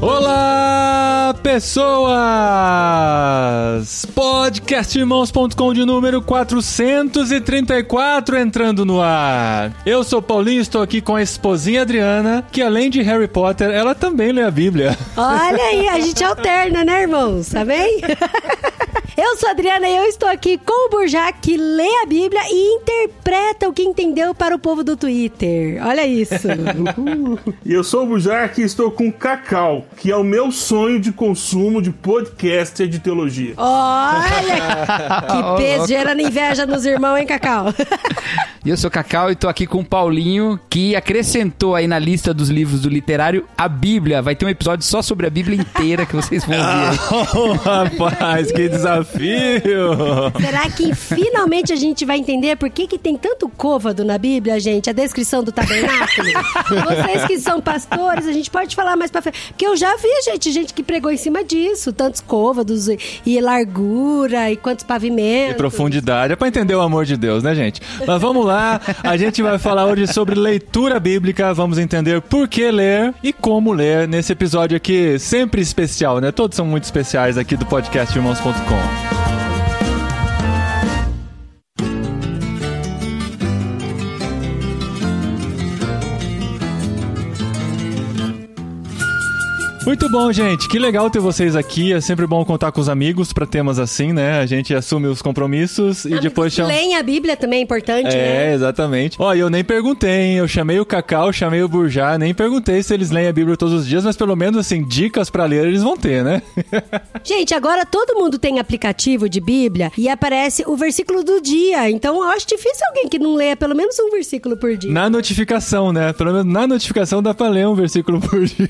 Olá, pessoas! Podcastirmãos.com de número 434 entrando no ar. Eu sou Paulinho, estou aqui com a esposinha Adriana, que além de Harry Potter, ela também lê a Bíblia. Olha aí, a gente alterna, né, irmãos? Tá bem? Eu sou a Adriana e eu estou aqui com o Burjac, que lê a Bíblia e interpreta o que entendeu para o povo do Twitter. Olha isso. E eu sou o Bujark e estou com Cacau, que é o meu sonho de consumo de podcast de teologia. Olha que peso gerando inveja nos irmãos, hein, Cacau? E eu sou Cacau e tô aqui com o Paulinho, que acrescentou aí na lista dos livros do literário a Bíblia. Vai ter um episódio só sobre a Bíblia inteira que vocês vão ver. Oh, rapaz, que desafio! Será que finalmente a gente vai entender por que, que tem tanto côvado na Bíblia, gente? A descrição do tabernáculo? Vocês que são pastores, a gente pode falar mais pra frente. Porque eu já vi, gente, gente que pregou em cima disso. Tantos côvados e, e largura e quantos E pavimentos. profundidade. É pra entender o amor de Deus, né, gente? Mas vamos lá. A gente vai falar hoje sobre leitura bíblica. Vamos entender por que ler e como ler nesse episódio aqui, sempre especial, né? Todos são muito especiais aqui do podcast irmãos.com. Bye. Muito bom, gente. Que legal ter vocês aqui. É sempre bom contar com os amigos pra temas assim, né? A gente assume os compromissos e depois chama. Leem a Bíblia também é importante, É, né? exatamente. Ó, e eu nem perguntei, hein? Eu chamei o Cacau, chamei o Burjá, nem perguntei se eles leem a Bíblia todos os dias, mas pelo menos, assim, dicas pra ler eles vão ter, né? Gente, agora todo mundo tem aplicativo de Bíblia e aparece o versículo do dia. Então eu acho difícil alguém que não leia pelo menos um versículo por dia. na notificação, né? Pelo menos na notificação dá pra ler um versículo por dia.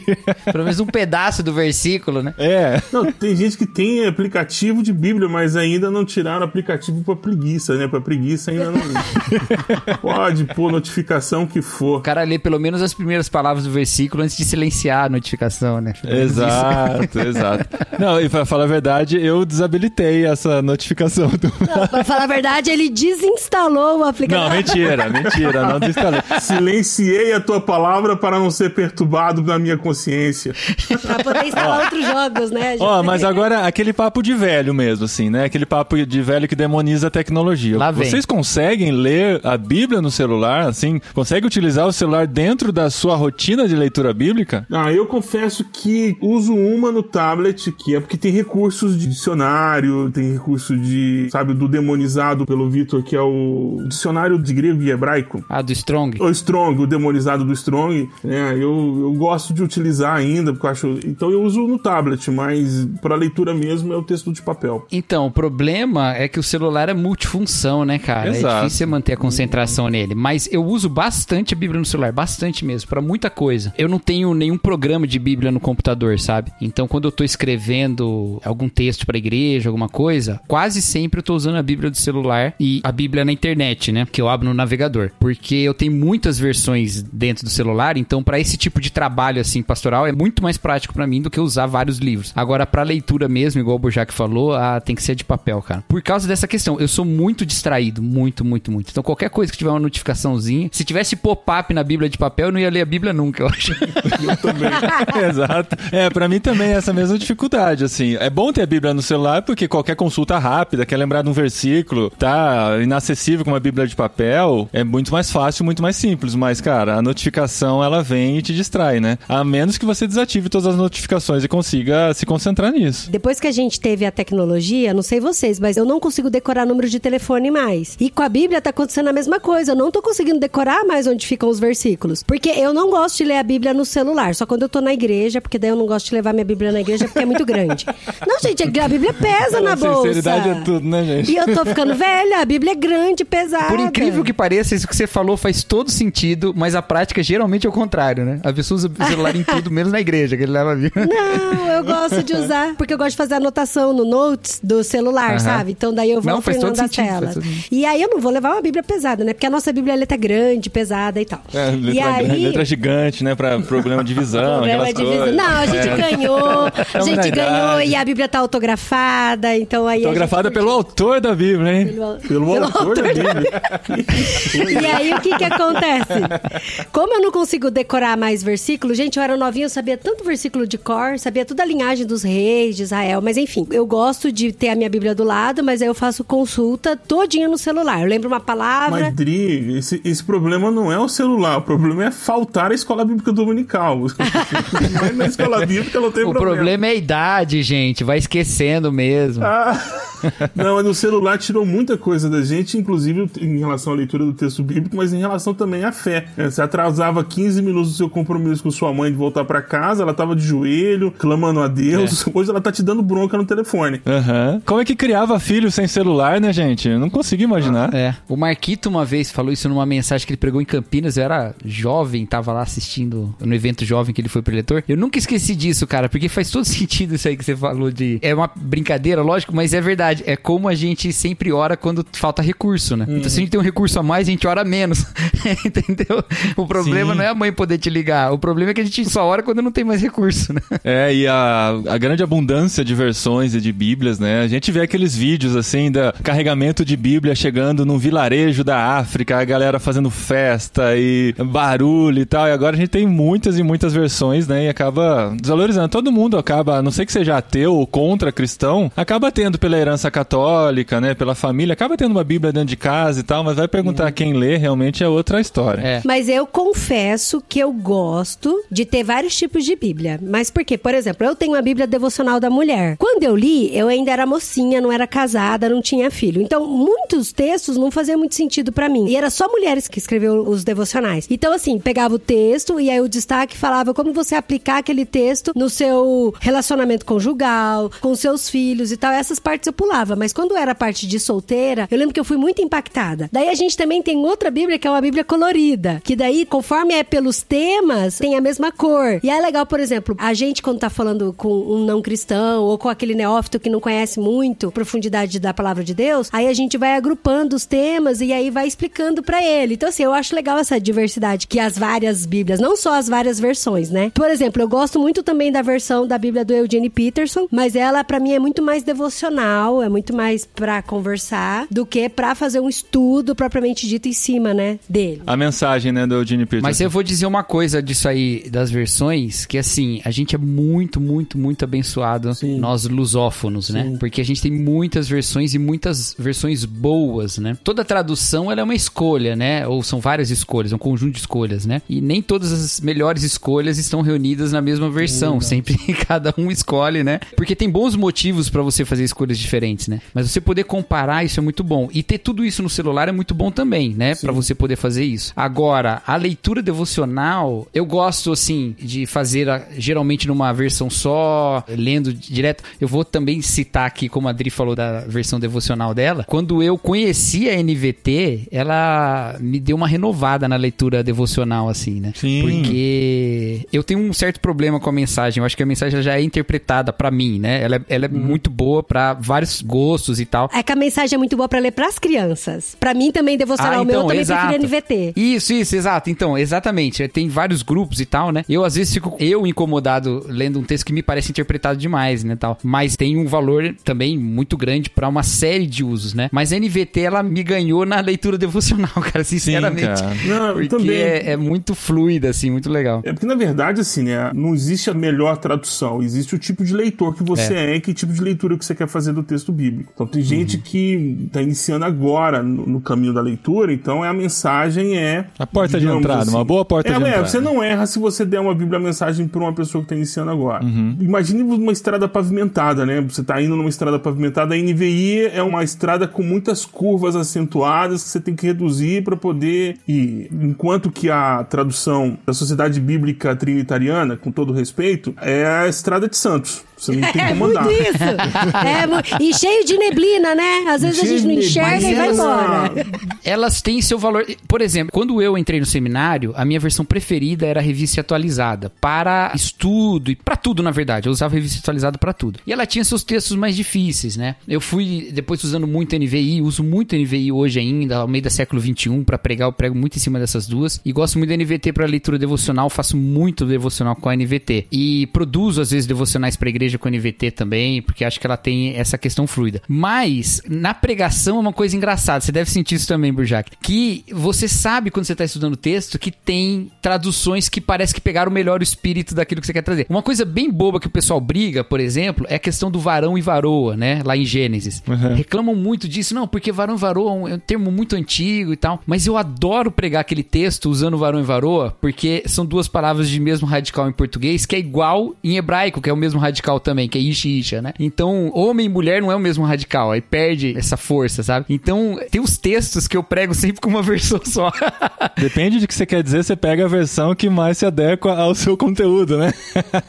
Pelo menos um pedaço do versículo, né? É. Não, tem gente que tem aplicativo de Bíblia, mas ainda não tiraram aplicativo pra preguiça, né? Pra preguiça ainda não. Pode pôr notificação que O for. cara lê pelo menos as primeiras palavras do versículo antes de silenciar a notificação, né? Exato, exato. Não, e pra falar a verdade, eu desabilitei essa notificação do. Não, pra falar a verdade, ele desinstalou o aplicativo. Não, mentira, mentira, não desinstalei. Silenciei a tua palavra para não ser perturbado na minha consciência. Pra poder instalar outros jogos, né? gente? Ó, mas agora aquele papo de velho mesmo, assim, né? Aquele papo de velho que demoniza a tecnologia. Lá vem. Vocês conseguem ler a Bíblia no celular, assim? Conseguem utilizar o celular dentro da sua rotina de leitura bíblica? Ah, eu confesso que uso uma no tablet, que é porque tem recursos de dicionário, tem recurso de, sabe, do demonizado pelo Vitor, que é o dicionário de grego e hebraico. Ah, do Strong. O Strong, o demonizado do Strong, né? Eu, eu gosto de utilizar ainda, porque eu acho. Então eu uso no tablet, mas para leitura mesmo é o texto de papel. Então, o problema é que o celular é multifunção, né, cara? É Exato. difícil você manter a concentração nele. Mas eu uso bastante a Bíblia no celular, bastante mesmo, pra muita coisa. Eu não tenho nenhum programa de Bíblia no computador, sabe? Então, quando eu tô escrevendo algum texto pra igreja, alguma coisa, quase sempre eu tô usando a Bíblia do celular e a Bíblia na internet, né? Que eu abro no navegador. Porque eu tenho muitas versões dentro do celular, então pra esse tipo de trabalho assim pastoral é muito mais prático pra mim do que usar vários livros. Agora pra leitura mesmo, igual o Bojack falou, ah, tem que ser de papel, cara. Por causa dessa questão, eu sou muito distraído, muito, muito, muito. Então qualquer coisa que tiver uma notificaçãozinha, se tivesse pop-up na Bíblia de papel, eu não ia ler a Bíblia nunca, eu acho. Exato. É, pra mim também é essa mesma dificuldade, assim. É bom ter a Bíblia no celular porque qualquer consulta rápida, quer lembrar de um versículo, tá inacessível com uma Bíblia de papel, é muito mais fácil, muito mais simples. Mas, cara, a notificação, ela vem e te distrai, né? A menos que você desative todas as notificações e consiga se concentrar nisso. Depois que a gente teve a tecnologia, não sei vocês, mas eu não consigo decorar número de telefone mais. E com a Bíblia tá acontecendo a mesma coisa. Eu não tô conseguindo decorar mais onde ficam os versículos. Porque eu não gosto de ler a Bíblia no celular, só quando eu tô na igreja, porque daí eu não gosto de levar minha Bíblia na igreja porque é muito grande. Não, gente, a Bíblia pesa na bolsa. Sinceridade é tudo, né, gente? E eu tô ficando velha, a Bíblia é grande, pesada. Por incrível que pareça, isso que você falou faz todo sentido, mas a prática geralmente é o contrário, né? A pessoa usa o celular em tudo, menos na igreja, que ele leva a Bíblia. Não, eu gosto de usar, porque eu gosto de fazer anotação no notes do celular, sabe? Então daí eu vou Não, sentido, telas. todo sentido. E aí eu não vou levar uma Bíblia pesada, né? Porque a nossa Bíblia é letra grande, pesada e tal. É, e letra, aí... letra gigante, né? Pra problema de visão. Problema de visão. Não, a gente É. ganhou, a Estamos gente na ganhou e a Bíblia tá autografada, então aí. a gente Autografada curtiu. pelo autor da Bíblia, hein? Pelo- Pelo autor da Bíblia. E aí, o que que acontece? Como eu não consigo decorar mais versículos, gente, eu era novinha, eu sabia tanto versículo de cor, sabia toda a linhagem dos reis de Israel, mas enfim, eu gosto de ter a minha Bíblia do lado, mas aí eu faço consulta todinha no celular. Eu lembro uma palavra. Mas, Dri, esse, esse problema não é o celular, o problema é faltar a escola bíblica dominical. Mas na escola bíblica não tem O problema é a idade, gente. Vai esquecendo mesmo. Ah, não, mas o celular tirou muita coisa da gente, inclusive em relação à leitura do texto bíblico, mas em relação também à fé. É, Você atrasava 15 minutos do seu compromisso com sua mãe de voltar pra casa, ela tava de joelho, clamando a Deus. Hoje ela tá te dando bronca no telefone. Aham. Como é que criava filho sem celular, né, gente? Eu não consigo imaginar. É. O Marquito uma vez falou isso numa mensagem que ele pregou em Campinas. Eu era jovem, tava lá assistindo no evento jovem que ele foi preletor. Eu nunca esqueci disso, cara, porque faz todo sentido isso aí que você falou de. É uma brincadeira, lógico, mas é verdade. É como a gente sempre ora quando falta recurso, né? Então se a gente tem um recurso a mais, a gente ora menos. Entendeu? O problema Sim. não é a mãe poder te ligar. O problema é que a gente só ora quando não tem mais recurso, né? É, e a, a grande abundância de versões e de bíblias, né? A gente vê aqueles vídeos, assim, da carregamento de bíblia chegando num vilarejo da África, a galera fazendo festa e barulho e tal. E agora a gente tem muitas e muitas versões, né? E acaba desvalorizando. Todo mundo acaba, a não sei que seja ateu ou contra cristão, acaba tendo pela herança católica, né? Pela família, acaba tendo uma bíblia dentro de casa e tal, mas vai perguntar quem lê, realmente é outra história. É. Mas eu confesso que eu gosto de ter vários tipos de Bíblia. Mas por quê? Por exemplo, eu tenho a Bíblia devocional da mulher. Quando eu li, eu ainda era mocinha, não era casada, não tinha filho. Então, muitos textos não faziam muito sentido pra mim. E era só mulheres que escreviam os devocionais. Então, assim, pegava o texto e aí o destaque falava como você aplicar aquele texto no seu relacionamento conjugal, com seus filhos e tal. Essas partes eu pulava. Mas quando era a parte de solteira, eu lembro que eu fui muito impactada. Daí a gente também tem outra Bíblia que é uma Bíblia colorida. Que daí, conforme é pelos temas, tem a mesma cor. E é legal, por exemplo, a gente quando tá falando com um não cristão ou com aquele neófito que não conhece muito a profundidade da palavra de Deus, aí a gente vai agrupando os temas e aí vai explicando pra ele. Então, assim, eu acho legal essa diversidade que as várias Bíblias, não só as várias versões, né? Por exemplo, eu gosto muito também da versão da Bíblia do Eugene Peterson, mas ela pra mim é muito mais devocional, é muito mais pra conversar do que pra fazer um estudo propriamente dito em cima, né, dele. A mensagem, né, do Gene Peterson. Mas eu vou dizer uma coisa disso aí, das versões, que assim, a gente é muito, muito, muito abençoado, Sim. nós lusófonos, né? Porque a gente tem muitas versões e muitas versões boas, né? Toda tradução, ela é uma escolha, né? Ou são várias escolhas, é um conjunto de escolhas, né? E nem todas as melhores escolhas estão reunidas na mesma versão, sempre cada um escolhe, né? Porque tem bons motivos pra você fazer escolhas diferentes, né? Mas você poder comparar, isso é muito bom. E ter tudo isso no celular é muito bom também, né? Pra você poder fazer isso. Agora, a leitura devocional, eu gosto, assim, de fazer a- geralmente numa versão só, lendo direto. Eu vou também citar aqui, como a Adri falou da versão devocional dela. Quando eu conheci a NVT, ela me deu uma renovada na leitura devocional, assim, né? Sim. Porque eu tenho um certo problema com a mensagem. Eu acho que a mensagem já é interpretada pra mim, né? Ela é, ela é muito boa pra vários gostos e tal. É que a mensagem é muito boa pra ler pras crianças. Pra mim também, devocional Ah, meu, eu então, também exato. prefiro NVT. Isso, isso, exato. Então, exatamente. Tem vários grupos e tal, né? Eu, às vezes, fico eu incomodado lendo um texto que me parece interpretado demais, né, tal. Mas tem um valor também muito grande pra uma série de usos, né? Mas a NVT, ela me ganhou na leitura devocional, cara, sinceramente. cara. Não, Porque também. é, é muito fluida, assim, muito legal. É porque, na verdade, assim, né? Não existe a melhor tradução. Existe o tipo de leitor que você é, e que tipo de leitura que você quer fazer do texto bíblico. Então, tem gente Uhum. que tá iniciando agora no, no caminho da leitura, então é a mensagem é... A porta de entrada, uma boa porta é, de é, entrada. Você não erra se você der uma bíblia mensagem pra uma pessoa que tá iniciando agora. Uhum. Imagine uma estrada pavimentada, né? Você tá indo numa estrada pavimentada, a NVI é uma estrada com muitas curvas acentuadas que você tem que reduzir para poder ir. Enquanto que a tradução da Sociedade Bíblica Trinitariana, com todo respeito, é a estrada de Santos. Você não tem É como muito andar. isso. É e E cheio de neblina, né? Às vezes a gente não enxerga e vai embora. Elas têm seu valor. Por exemplo, quando eu entrei no seminário, a minha versão preferida era a revista atualizada para estudo e para tudo, na verdade. Eu usava revista atualizada para tudo. E ela tinha seus textos mais difíceis, né? Eu fui depois usando muito NVI, uso muito NVI hoje ainda, ao meio do século 21 para pregar, eu prego muito em cima dessas duas e gosto muito da NVT para leitura devocional, faço muito devocional com a NVT e produzo às vezes devocionais para igreja com a NVT também, porque acho que ela tem essa questão fluida. Mas na pregação é uma coisa engraçada, você deve sentir isso também, Burjac, que você sabe quando você está estudando texto que tem traduções que parece que pegaram melhor o espírito daquilo que você quer trazer. Uma coisa bem boba que o pessoal briga, por exemplo, é a questão do varão e varoa, né? Lá em Gênesis. Uhum. Reclamam muito disso, não, porque varão e varoa é um termo muito antigo e tal. Mas eu adoro pregar aquele texto usando varão e varoa, porque são duas palavras de mesmo radical em português, que é igual em hebraico, que é o mesmo radical também, que é ish e isha, né? Então, homem e mulher não é o mesmo radical, aí perde essa força, sabe? Então, tem os textos que eu prego sempre com uma versão só. Depende de que você quer dizer, você pega a versão que mais se adequa ao seu conteúdo, né?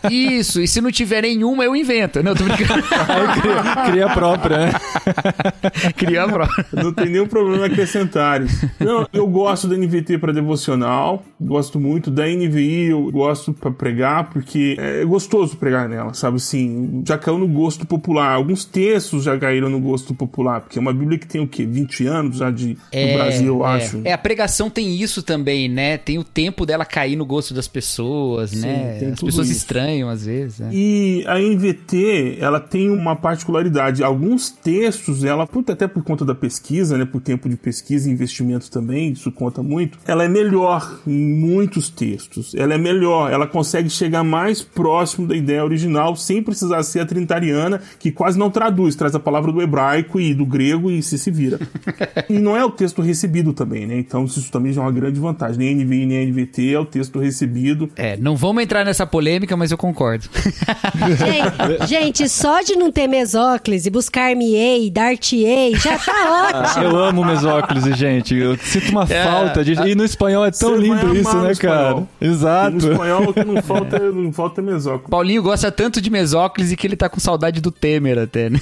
Isso, e se não tiver nenhuma, eu invento. Não, tô brincando. Aí cria, cria a própria, né? cria a própria. Não tem nenhum problema acrescentar. Não, eu gosto da NVT para devocional, gosto muito da NVI, eu gosto para pregar, porque é gostoso pregar nela, sabe assim? Já caiu no gosto popular. Alguns textos já caíram no gosto popular, porque é uma Bíblia que tem o quê? 20 anos já de, é, no Brasil, eu é. acho. É, a pregação tem isso também, né? Tem o tempo dela cair no gosto das pessoas, Sim, né? As pessoas isso. estranham às vezes. Né? E a NVT, ela tem uma particularidade. Alguns textos, ela, até por conta da pesquisa, né? Por tempo de pesquisa e investimento também, isso conta muito. Ela é melhor em muitos textos. Ela é melhor, ela consegue chegar mais próximo da ideia original sem precisar ser a trintariana, que quase não traduz, traz a palavra do hebraico e do grego e se se vira. e não é o texto recebido também, né? Então isso também já é uma grande vantagem. Nem NVI nem NVT é o texto recebido. É, não vamos entrar nessa polêmica, mas eu concordo. gente, gente, só de não ter mesóclise, buscar-me-ei, dar-te-ei, já tá ótimo. Eu amo mesóclise, gente. Eu sinto uma é, falta de... E no espanhol é tão Você lindo isso, né, cara? Exato. E no espanhol o que não falta, não falta é mesóclise. Paulinho gosta tanto de mesóclise que ele tá com saudade do Temer até, né?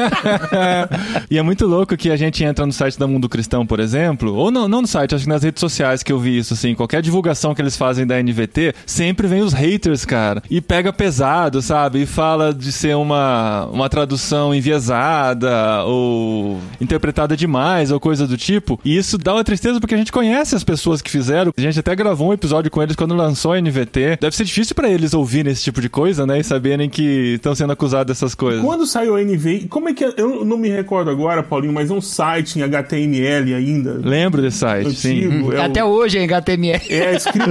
e é muito louco que a gente entra no site da Mundo Cristão, por exemplo, ou não, não no site, acho que nas redes sociais que eu vi isso, assim, qualquer divulgação que eles fazem da NVT, sempre vem os haters, cara, e pega pesado, sabe? E fala de ser uma, uma tradução enviesada ou interpretada demais ou coisa do tipo. E isso dá uma tristeza porque a gente conhece as pessoas que fizeram. A gente até gravou um episódio com eles quando lançou a NVT. Deve ser difícil para eles ouvirem esse tipo de coisa, né? E saberem que estão sendo acusados dessas coisas. Quando saiu a NVT, como é que é? Eu não me recordo agora, Paulinho, mas é um site em HTML ainda. Lembro desse site, Antigo, sim. É Até o... hoje é em HTML. É, script,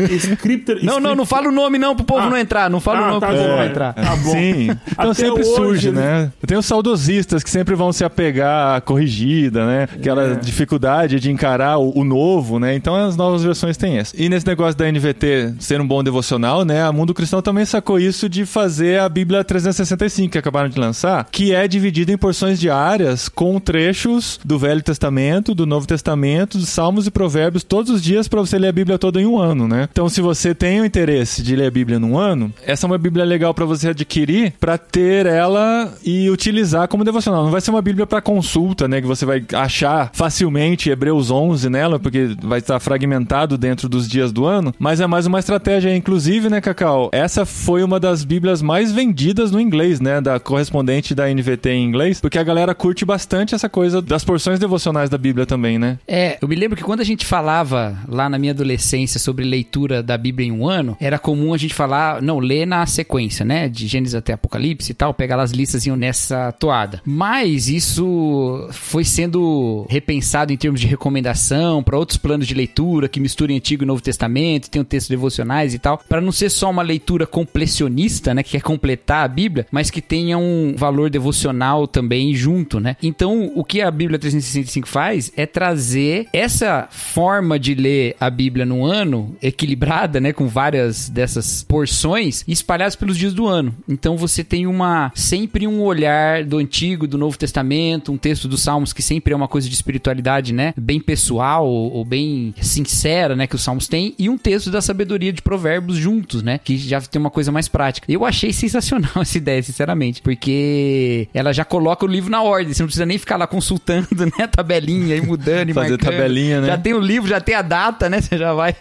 é scripter, Não, não, não fala o nome não pro povo ah, não entrar. Não fala ah, o nome tá pro povo não entrar. Tá bom. Sim. Então Até sempre hoje, surge, né? Tem os saudosistas que sempre vão se apegar à corrigida, né? Aquela é. dificuldade de encarar o, o, novo, né? Então as novas versões têm essa. E nesse negócio da NVT ser um bom devocional, né? A Mundo Cristão também sacou isso de fazer a Bíblia 365 que acabaram de lançar, que é dividida em porções diárias com trechos do Velho Testamento, do Novo Testamento, dos Salmos e Provérbios todos os dias para você ler a Bíblia toda em um ano, né? Então, se você tem o interesse de ler a Bíblia num ano, essa é uma Bíblia legal para você adquirir, para ter ela e utilizar como devocional. Não vai ser uma Bíblia para consulta, né? Que você vai achar facilmente Hebreus 11 nela, porque vai estar fragmentado dentro dos dias do ano. Mas é mais uma estratégia, inclusive, né, Cacau? Essa foi uma das Bíblias mais vendidas no inglês, né? Da correspondente da NVT em inglês, porque a galera curte bastante essa coisa das porções devocionais da Bíblia também, né? É, eu me lembro que quando a gente falava lá na minha adolescência sobre leitura da Bíblia em um ano, era comum a gente falar, não, lê na sequência, né? De Gênesis até Apocalipse e tal, pegar as listas nessa toada. Mas isso foi sendo repensado em termos de recomendação para outros planos de leitura que misturem Antigo e Novo Testamento, tem um texto devocionais e tal, para não ser só uma leitura completionista, né, que quer completar a Bíblia, mas que tenha um valor devocional também junto, né? Então, o que a Bíblia 365 faz é trazer essa forma de ler a Bíblia num ano equilibrada, né, com várias dessas porções espalhadas pelos dias do ano. Então, você tem uma sempre um olhar do Antigo, do Novo Testamento, um texto dos Salmos que sempre é uma coisa de espiritualidade, né, bem pessoal ou bem sincera, né, que os Salmos têm, e um texto da sabedoria de Provérbios juntos, né, que já tem uma coisa mais prática. Eu achei sensacional essa ideia, sinceramente, porque ela já coloca o livro na ordem. Você não precisa nem ficar lá consultando, né? A tabelinha e mudando e Fazer marcando. tabelinha, né? Já tem o livro, já tem a data, né? Você já vai.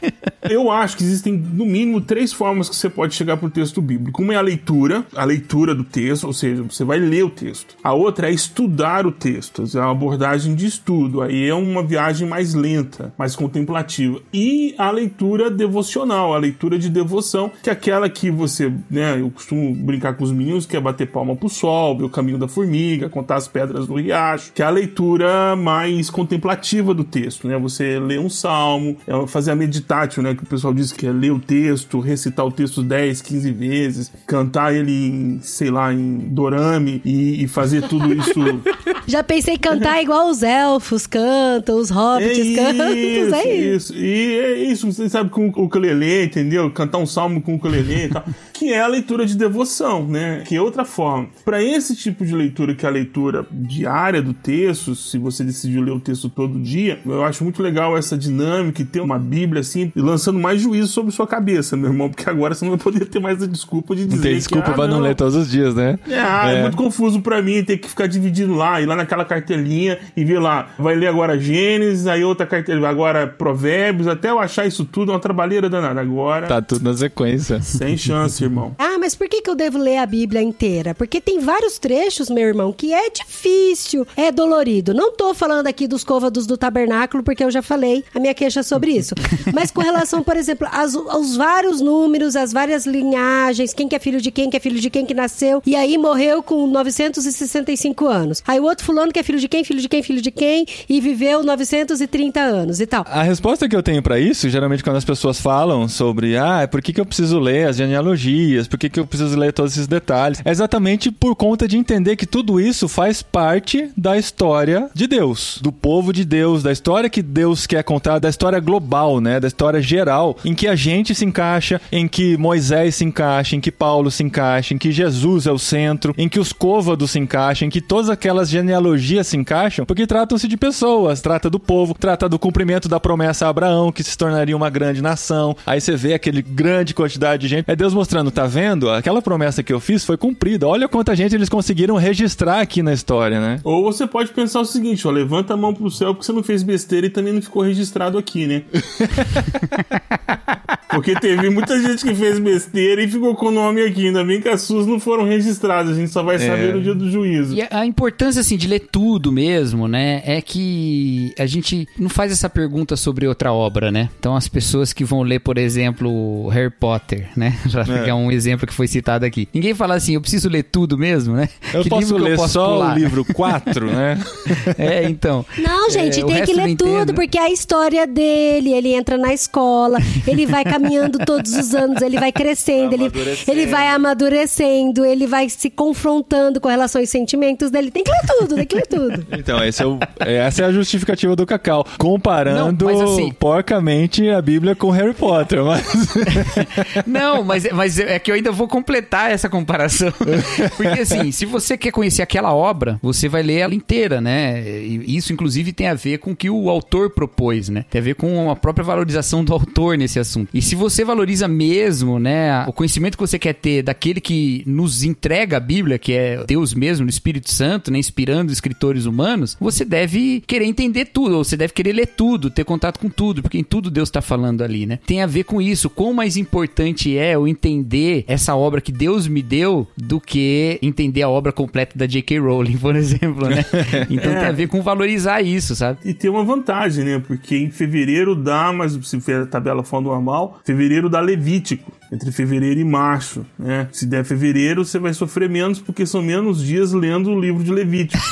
Eu acho que existem, no mínimo, três formas que você pode chegar pro texto bíblico. Uma é a leitura, a leitura do texto, ou seja, você vai ler o texto. A outra é estudar o texto, é uma abordagem de estudo. Aí é uma viagem mais lenta, mais contemplativa. E a leitura devocional, a leitura de devoção, que é aquela que você, né, eu costumo brincar com os meninos, que é bater palma pro sol, ver o caminho da formiga, contar as pedras do riacho, que é a leitura mais contemplativa do texto, né? Você lê um salmo, é fazer a meditatio, né, que o pessoal diz que é ler o texto, recitar o texto 10, 15 vezes, cantar ele em, sei lá, em dorame e, e fazer tudo isso Já pensei em cantar igual os elfos cantam, os hobbits cantam. É isso. isso. E é isso, você sabe, com o ukulele, entendeu? Cantar um salmo com o ukulele e tal. Que é a leitura de devoção, né? Que é outra forma. Para esse tipo de leitura, que é a leitura diária do texto, se você decidir ler o texto todo dia, eu acho muito legal essa dinâmica e ter uma Bíblia assim, lançando mais juízo sobre sua cabeça, meu irmão, porque agora você não vai poder ter mais a desculpa de dizer. Não tem que, desculpa ah, pra não ler todos os dias, né? é, ah, é. muito confuso pra mim ter que ficar dividindo lá, ir lá naquela cartelinha e ver lá, vai ler agora Gênesis, aí outra cartelinha, agora Provérbios, até eu achar isso tudo, é uma trabalheira danada. Agora, Tá tudo na sequência. sem chance, irmão. Ah, mas por que, que eu devo ler a Bíblia inteira? Porque tem vários trechos, meu irmão, que é difícil, é dolorido. Não tô falando aqui dos côvados do tabernáculo, porque eu já falei a minha queixa sobre isso. Mas com relação, por exemplo, aos, aos vários números, as várias linhagens, quem que é filho de quem, que é filho de quem que nasceu, e aí morreu com 965 anos. Aí o outro fulano que é filho de quem, filho de quem, filho de quem, e viveu 930 anos e tal. A resposta que eu tenho pra isso, geralmente quando as pessoas falam sobre, ah, por que, que eu preciso ler as genealogias, por que, que eu preciso ler todos esses detalhes, é exatamente por conta de entender que tudo isso faz parte da história de Deus, do povo de Deus, da história que Deus quer contar, da história global, né, da história geral, em que a gente se encaixa, em que Moisés se encaixa, em que Paulo se encaixa, em que Jesus é o centro, em que os côvados se encaixam, em que todas aquelas genealogias se encaixam, porque tratam-se de pessoas, trata do povo, trata do cumprimento da promessa a Abraão, que se tornaria uma grande nação. Aí você vê aquele grande quantidade de gente. É Deus mostrando, tá vendo? Aquela promessa que eu fiz foi cumprida. Olha quanta gente eles conseguiram registrar aqui na história, né? Ou você pode pensar o seguinte, ó, levanta a mão pro céu porque você não fez besteira e também não ficou registrado aqui, né? Porque teve muita gente que fez besteira e ficou com o nome aqui. Ainda bem que as suas não foram registradas. A gente só vai saber no dia do juízo. E a- importância, assim, de ler tudo mesmo, né? É que a gente não faz essa pergunta sobre outra obra, né? Então, as pessoas que vão ler, por exemplo, Harry Potter, né? Pra pegar um exemplo que foi citado aqui. Ninguém fala assim, eu preciso ler tudo mesmo, né? Eu Que posso livro que ler só pular? o livro 4, né? É, então. Não, gente, É, tem que eu ler tudo, porque é a história dele, ele entra na escola, ele vai caminhando todos os anos, ele vai crescendo, ele, ele vai amadurecendo, ele vai se confrontando com relação aos sentimentos dele. Tem que ler tudo, tem que ler tudo. Então, esse é o- é- essa é a justificativa do Cacau. Comparando Não, assim- porcamente a Bíblia com Harry Potter. Mas... Não, mas, mas é que eu ainda vou completar essa comparação. Porque, assim, se você quer conhecer aquela obra, você vai ler ela inteira, né? E isso, inclusive, tem a ver com o que o autor propôs, né? Tem a ver com a própria valorização do autor nesse assunto. E se você valoriza mesmo, né, o conhecimento que você quer ter daquele que nos entrega a Bíblia, que é Deus mesmo, no Espírito Santo, né, inspirando escritores humanos, você deve querer entender tudo, ou você deve querer ler tudo, ter contato com tudo, porque em tudo Deus está falando ali, né? Tem a ver com isso, quão mais importante é eu entender essa obra que Deus me deu do que entender a obra completa da J.K. Rowling, por exemplo, né? Então É. tem a ver com valorizar isso, sabe? E tem uma vantagem, né? Porque em fevereiro dá, mas se for a tabela for normal, fevereiro dá Levítico. Entre fevereiro e março, né? Se der fevereiro, você vai sofrer menos, porque são menos dias lendo o livro de Levítico.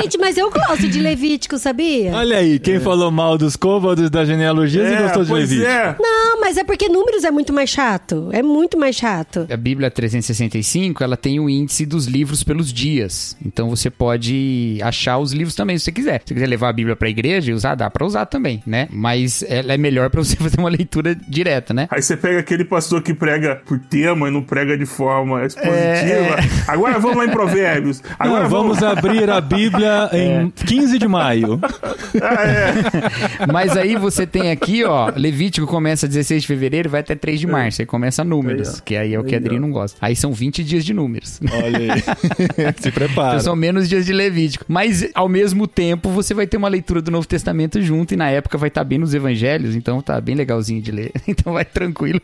Gente, mas eu gosto de Levítico, sabia? Olha aí, quem falou mal dos côvados da genealogia e gostou de Levítico. é. Não, mas é porque números é muito mais chato. É muito mais chato. A Bíblia 365, ela tem o índice dos livros pelos dias. Então você pode achar os livros também, se você quiser. Se você quiser levar a Bíblia pra igreja e usar, dá pra usar também, né? Mas ela é melhor pra você fazer uma leitura direta, né? Aí você pega aquele pastor que prega por tema e não prega de forma expositiva. É. Agora vamos lá em Provérbios. Agora Não, vamos abrir a Bíblia em 15 de maio. Ah, é. Mas aí você tem aqui, ó, Levítico começa 16 de fevereiro e vai até 3 de março. Aí começa números, Aí, que aí é o que Aí, Adri não gosta. Aí são 20 dias de números. Olha aí. Se prepara. Então são menos dias de Levítico. Mas, ao mesmo tempo, você vai ter uma leitura do Novo Testamento junto e na época vai estar bem nos evangelhos, então tá bem legalzinho de ler. Então vai tranquilo.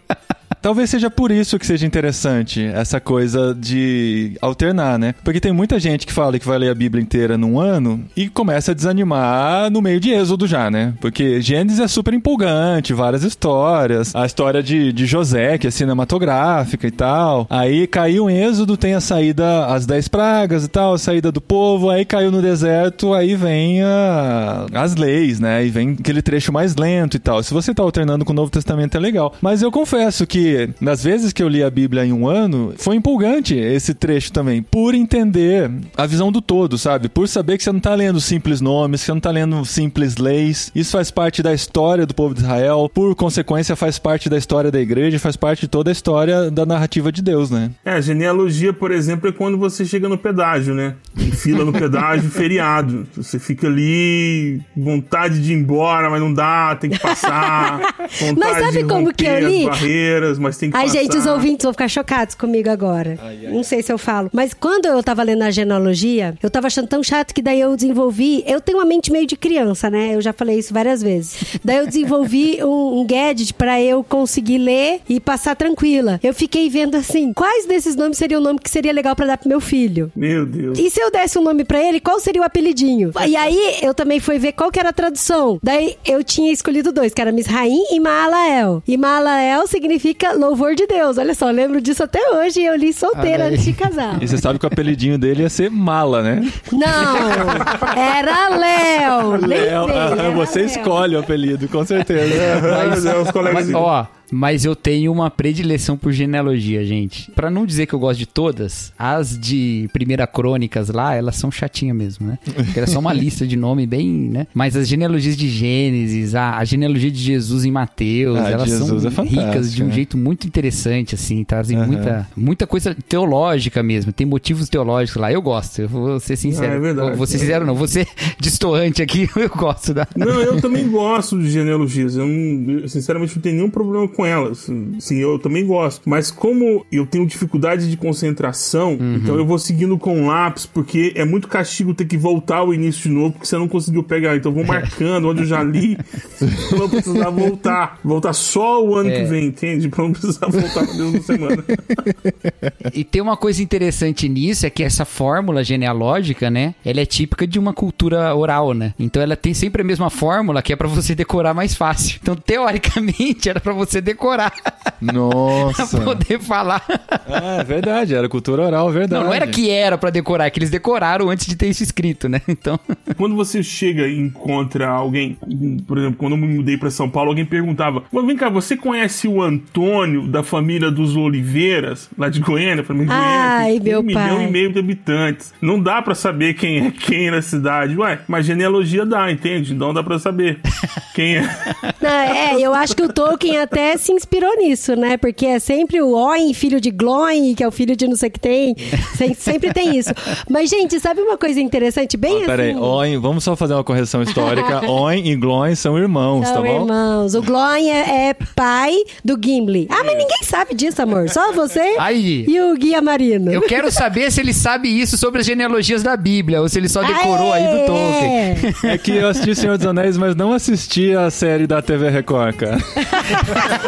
Talvez seja por isso que seja interessante essa coisa de alternar, né? Porque tem muita gente que fala que vai ler a Bíblia inteira num ano e começa a desanimar no meio de Êxodo já, né? Porque Gênesis é super empolgante, várias histórias. A história de, de José, que é cinematográfica e tal. Aí caiu em Êxodo, tem a saída, as dez pragas e tal, a saída do povo. Aí caiu no deserto, aí vem a- as leis, né? E vem aquele trecho mais lento e tal. Se você tá alternando com o Novo Testamento é legal. Mas eu confesso que, nas vezes que eu li a Bíblia em um ano, foi empolgante esse trecho também. Por entender a visão do todo, sabe? Por saber que você não tá lendo simples nomes, que você não tá lendo simples leis. Isso faz parte da história do povo de Israel. Por consequência, faz parte da história da igreja, faz parte de toda a história da narrativa de Deus, né? É, a genealogia, por exemplo, é quando você chega no pedágio, né? Em fila no pedágio, feriado. Você fica ali, vontade de ir embora, mas não dá, tem que passar. Vontade Mas sabe de como que eu romper li? as mas tem que Ai, passar. gente, os ouvintes vão ficar chocados comigo agora. Não sei se eu falo. Mas quando eu tava lendo a genealogia, eu tava achando tão chato que daí eu desenvolvi. Eu tenho uma mente meio de criança, né? Eu já falei isso várias vezes. daí eu desenvolvi um, um gadget pra eu conseguir ler e passar tranquila. Eu fiquei vendo assim: quais desses nomes seria o nome que seria legal pra dar pro meu filho? Meu Deus. E se eu desse um nome pra ele, qual seria o apelidinho? E aí eu também fui ver qual que era a tradução. Daí eu tinha escolhido dois, que era Misraim e Maalael. E Maalael significa louvor de Deus. Olha só, eu lembro disso até hoje e eu li solteira antes de casar. E você sabe que o apelidinho dele ia ser Mala, né? Não, era Léo. Léo, ah, você Léo. escolhe o apelido, com certeza. Mas, é, os colegas Mas, ó, mas eu tenho uma predileção por genealogia, gente. Pra não dizer que eu gosto de todas, as de Primeira Crônicas lá, elas são chatinhas mesmo, né? Porque era só uma lista de nome bem, né? Mas as genealogias de Gênesis, a, a genealogia de Jesus em Mateus, Ah, elas Jesus são é ricas de um né? jeito muito interessante, assim, trazem Aham. muita, muita coisa teológica mesmo. Tem motivos teológicos lá. Eu gosto, eu vou ser sincero. Ah, é verdade. Vou- ser sincero, não. Vou ser distoante aqui, eu gosto da. Não, eu também gosto de genealogias. Eu, não, eu, sinceramente não tenho nenhum problema com elas. Sim, eu também gosto. Mas como eu tenho dificuldade de concentração, então eu vou seguindo com lápis, porque é muito castigo ter que voltar ao início de novo, porque você não conseguiu pegar. Então eu vou marcando onde eu já li, pra não precisar voltar. Voltar só o ano É. que vem, entende? Pra não precisar voltar na mesma semana. E tem uma coisa interessante nisso, é que essa fórmula genealógica, né? Ela é típica de uma cultura oral, né? Então ela tem sempre a mesma fórmula, que é pra você decorar mais fácil. Então, teoricamente, era pra você decorar, pra Nossa. poder falar. Ah, é verdade, era cultura oral, verdade. Não, não era que era pra decorar, é que eles decoraram antes de ter isso escrito, né? Então, Quando você chega e encontra alguém, por exemplo, quando eu me mudei pra São Paulo, alguém perguntava: Mas vem cá, você conhece o Antônio da família dos Oliveiras, lá de Goiânia? "Mas Ai, Goiânia tem meu um milhão pai. e meio de habitantes. Não dá pra saber quem é quem na cidade. Ué, mas genealogia dá, entende? Então dá pra saber quem é. Não, é, eu acho que o Tolkien até se inspirou nisso, né? Porque é sempre o Oin, filho de Gloin, que é o filho de não sei o que tem. Sem- sempre tem isso. Mas, gente, sabe uma coisa interessante? Bem Ó, Peraí, assim. Oin, vamos só fazer uma correção histórica. Oin e Gloin são irmãos, São tá bom? irmãos. O Gloin é, é pai do Gimli. Ah, mas ninguém sabe disso, amor. Só você Aí. e o Guia Marino. eu quero saber se ele sabe isso sobre as genealogias da Bíblia, ou se ele só decorou aí do Tolkien. É. É que eu assisti Senhor dos Anéis, mas não assisti a série da TV Record, cara.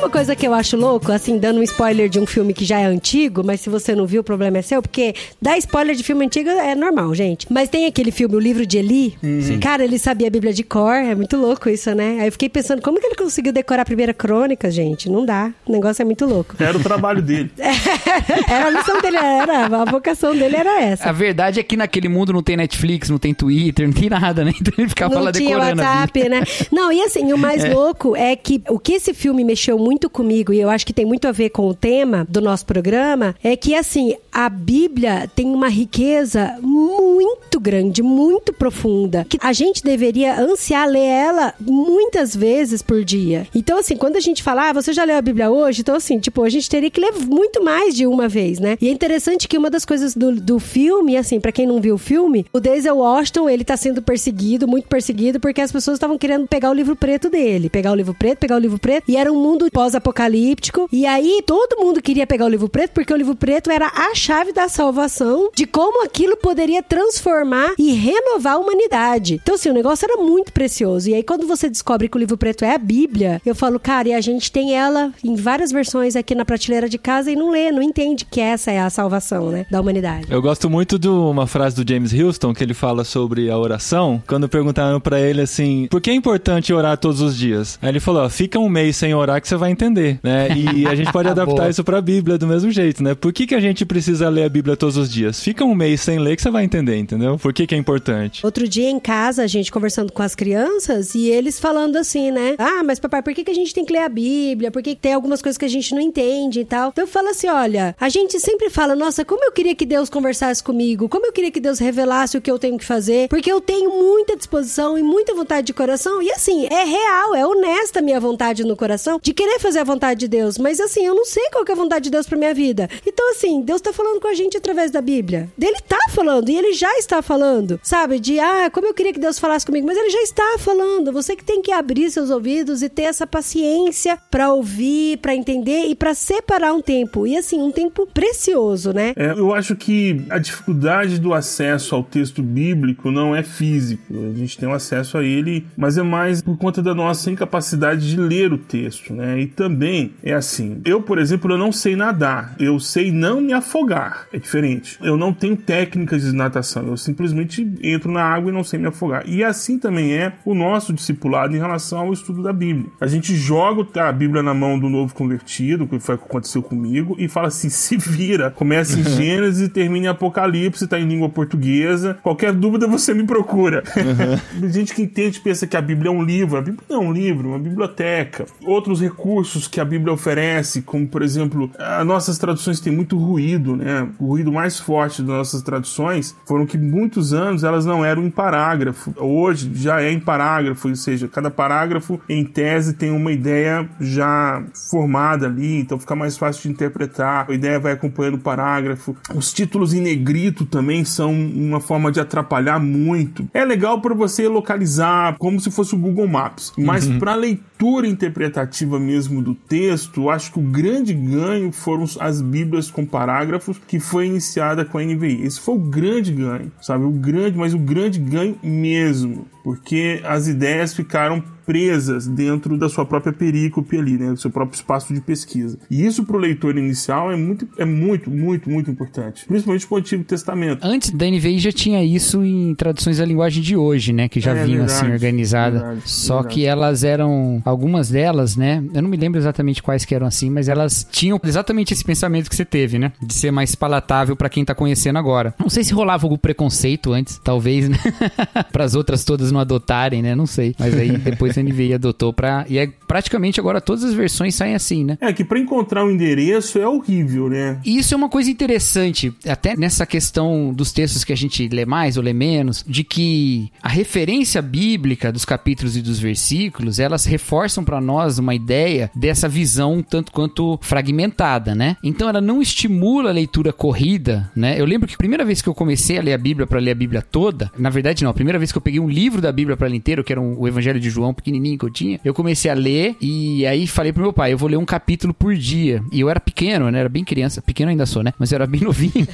uma coisa que eu acho louco? Assim, dando um spoiler de um filme que já é antigo, mas se você não viu, o problema é seu, porque dar spoiler de filme antigo é normal, gente. Mas tem aquele filme, O Livro de Eli. Cara, ele sabia a Bíblia de cor, é muito louco isso, né? Aí eu fiquei pensando, como que ele conseguiu decorar a primeira crônica, gente? Não dá. O negócio é muito louco. Era o trabalho dele. era a missão dele, era, a vocação dele era essa. A verdade é que naquele mundo não tem Netflix, não tem Twitter, não tem nada, né? Então ele ficava não lá tinha decorando a Bíblia. WhatsApp, né? Não, e assim, o mais louco é que o que esse filme mexeu muito muito comigo e eu acho que tem muito a ver com o tema do nosso programa é que assim, a Bíblia tem uma riqueza muito grande, muito profunda, que a gente deveria ansiar ler ela muitas vezes por dia. Então assim, quando a gente fala, ah, você já leu a Bíblia hoje? Então assim, tipo, a gente teria que ler muito mais de uma vez, né? E é interessante que uma das coisas do, do filme, assim, para quem não viu o filme, o Denzel Washington, ele tá sendo perseguido, muito perseguido, porque as pessoas estavam querendo pegar o livro preto dele, pegar o livro preto, pegar o livro preto, e era um mundo pós-apocalíptico, e aí todo mundo queria pegar o livro preto, porque o livro preto era a chave da salvação, de como aquilo poderia transformar e renovar a humanidade. Então, assim, o negócio era muito precioso. E aí, quando você descobre que o livro preto é a Bíblia, eu falo, cara, e a gente tem ela em várias versões aqui na prateleira de casa e não lê, não entende que essa é a salvação, né, da humanidade. Eu gosto muito de uma frase do James Houston que ele fala sobre a oração, quando perguntaram para ele assim, por que é importante orar todos os dias? Aí ele falou, ó, fica um mês sem orar que você vai entender, né? E a gente pode adaptar isso pra Bíblia do mesmo jeito, né? Por que, que a gente precisa ler a Bíblia todos os dias? Fica um mês sem ler que você vai entender, entendeu? Por que, que é importante? Outro dia em casa, a gente conversando com as crianças e eles falando assim, né? Ah, mas papai, por que, que a gente tem que ler a Bíblia? Por que, que tem algumas coisas que a gente não entende e tal? Então eu falo assim: olha, a gente sempre fala, nossa, como eu queria que Deus conversasse comigo, como eu queria que Deus revelasse o que eu tenho que fazer, porque eu tenho muita disposição e muita vontade de coração. E assim, é real, é honesta a minha vontade no coração de querer fazer a vontade de Deus. Mas assim, eu não sei qual é a vontade de Deus pra minha vida. Então, assim, Deus tá falando com a gente através da Bíblia. Ele tá falando, e ele já está falando, sabe? De, ah, como eu queria que Deus falasse comigo, mas ele já está falando. Você que tem que abrir seus ouvidos e ter essa paciência para ouvir, para entender e para separar um tempo. E assim, um tempo precioso, né? É, eu acho que a dificuldade do acesso ao texto bíblico não é físico. A gente tem um acesso a ele, mas é mais por conta da nossa incapacidade de ler o texto, né? E também é assim, eu, por exemplo, eu não sei nadar. Eu sei não me afogar. É diferente. Eu não tenho técnicas de natação. Eu simplesmente entro na água e não sei me afogar. E assim também é o nosso discipulado em relação ao estudo da Bíblia. A gente joga a Bíblia na mão do novo convertido, que foi o que aconteceu comigo, e fala assim: se vira. Começa em Gênesis e termina em Apocalipse, tá em língua portuguesa. Qualquer dúvida você me procura. Uhum. gente que entende pensa que a Bíblia é um livro. A Bíblia não é um livro, é uma biblioteca. Outros recursos que a Bíblia oferece, como por exemplo, as nossas traduções têm muito ruído, né? O ruído mais forte das nossas traduções foram que muitos anos elas não eram em parágrafo. Hoje já é em parágrafo, ou seja, cada parágrafo em tese tem uma ideia já formada ali, então fica mais fácil de interpretar. A ideia vai acompanhando o parágrafo. Os títulos em negrito também são uma forma de atrapalhar muito. É legal para você localizar como se fosse o Google Maps, mas uhum. para leitura interpretativa mesmo do texto, acho que o grande ganho foram as Bíblias com parágrafos que foi iniciada com a NVI. Esse foi o grande ganho, sabe? O grande, mas o grande ganho mesmo, porque as ideias ficaram presas dentro da sua própria perícope ali, né, do seu próprio espaço de pesquisa. E isso para o leitor inicial é muito, é muito, muito, muito importante, principalmente para o Antigo Testamento. Antes da NVI já tinha isso em traduções da linguagem de hoje, né, que já é, vinham assim organizadas. Só verdade. que elas eram algumas delas, né? Eu não me lembro exatamente quais que eram assim, mas elas tinham exatamente esse pensamento que você teve, né, de ser mais palatável para quem tá conhecendo agora. Não sei se rolava algum preconceito antes, talvez, né? para as outras todas não adotarem, né? Não sei. Mas aí depois NVI adotou para e é praticamente agora todas as versões saem assim, né? É que para encontrar o um endereço é horrível, né? Isso é uma coisa interessante, até nessa questão dos textos que a gente lê mais ou lê menos, de que a referência bíblica dos capítulos e dos versículos, elas reforçam para nós uma ideia dessa visão tanto quanto fragmentada, né? Então ela não estimula a leitura corrida, né? Eu lembro que a primeira vez que eu comecei a ler a Bíblia para ler a Bíblia toda, na verdade não, a primeira vez que eu peguei um livro da Bíblia para ler inteiro, que era um, o Evangelho de João, pequenininho que eu tinha, eu comecei a ler e aí falei pro meu pai, eu vou ler um capítulo por dia. E eu era pequeno, né? Era bem criança, pequeno ainda sou, né? Mas eu era bem novinho.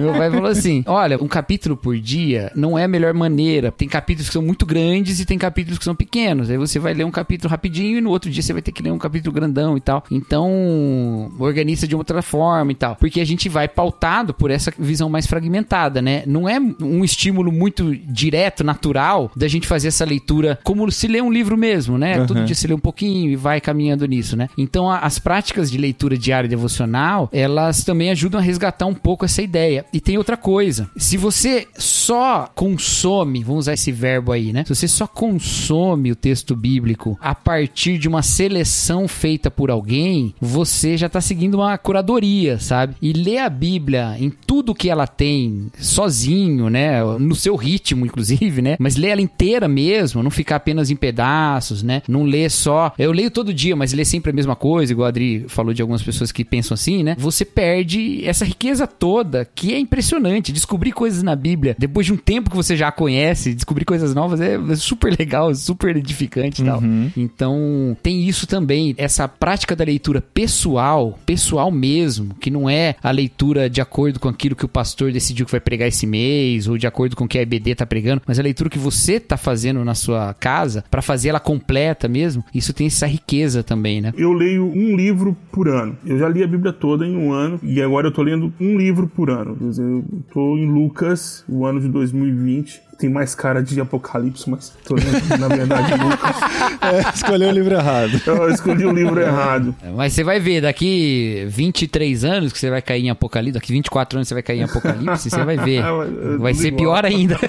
meu pai falou assim: olha, um capítulo por dia não é a melhor maneira. Tem capítulos que são muito grandes e tem capítulos que são pequenos. Aí você vai ler um capítulo rapidinho e no outro dia você vai ter que ler um capítulo grandão e tal. Então, organiza de outra forma e tal. Porque a gente vai pautado por essa visão mais fragmentada, né? Não é um estímulo muito direto, natural, da da gente fazer essa leitura como se lê um livro mesmo, né? Uhum. Todo dia se lê um pouquinho e vai caminhando nisso, né? Então a- as práticas de leitura diária e devocional, elas também ajudam a resgatar um pouco essa ideia. E tem outra coisa. Se você só consome, vamos usar esse verbo aí, né? Se você só consome o texto bíblico a partir de uma seleção feita por alguém, você já tá seguindo uma curadoria, sabe? E ler a Bíblia em tudo que ela tem sozinho, né? No seu ritmo, inclusive, né? Mas ler ela inteira mesmo, não ficar apenas em pedaços, né? Não ler só. Eu leio todo dia, mas ler sempre a mesma coisa, igual a Adri falou de algumas pessoas que pensam assim, né? Você perde essa riqueza toda, que é impressionante. Descobrir coisas na Bíblia, depois de um tempo que você já a conhece, descobrir coisas novas é super legal, super edificante e tal. Então, tem isso também, essa prática da leitura pessoal, pessoal mesmo, que não é a leitura de acordo com aquilo que o pastor decidiu que vai pregar esse mês, ou de acordo com o que a EBD tá pregando, mas a leitura que você tá fazendo na sua casa, pra fazer ela completa mesmo, isso tem essa riqueza também, né? Eu leio um livro por ano. Eu já li a Bíblia toda em um ano e agora eu tô lendo um livro por ano. Eu tô em Lucas, o ano de 2020. Tem mais cara de Apocalipse, mas tô lendo, na verdade, Lucas. É, escolheu o livro errado. Eu escolhi o livro errado. Mas você vai ver, daqui 23 anos que você vai cair em Apocalipse, daqui 24 anos você vai cair em Apocalipse, você vai ver. Vai ser pior ainda.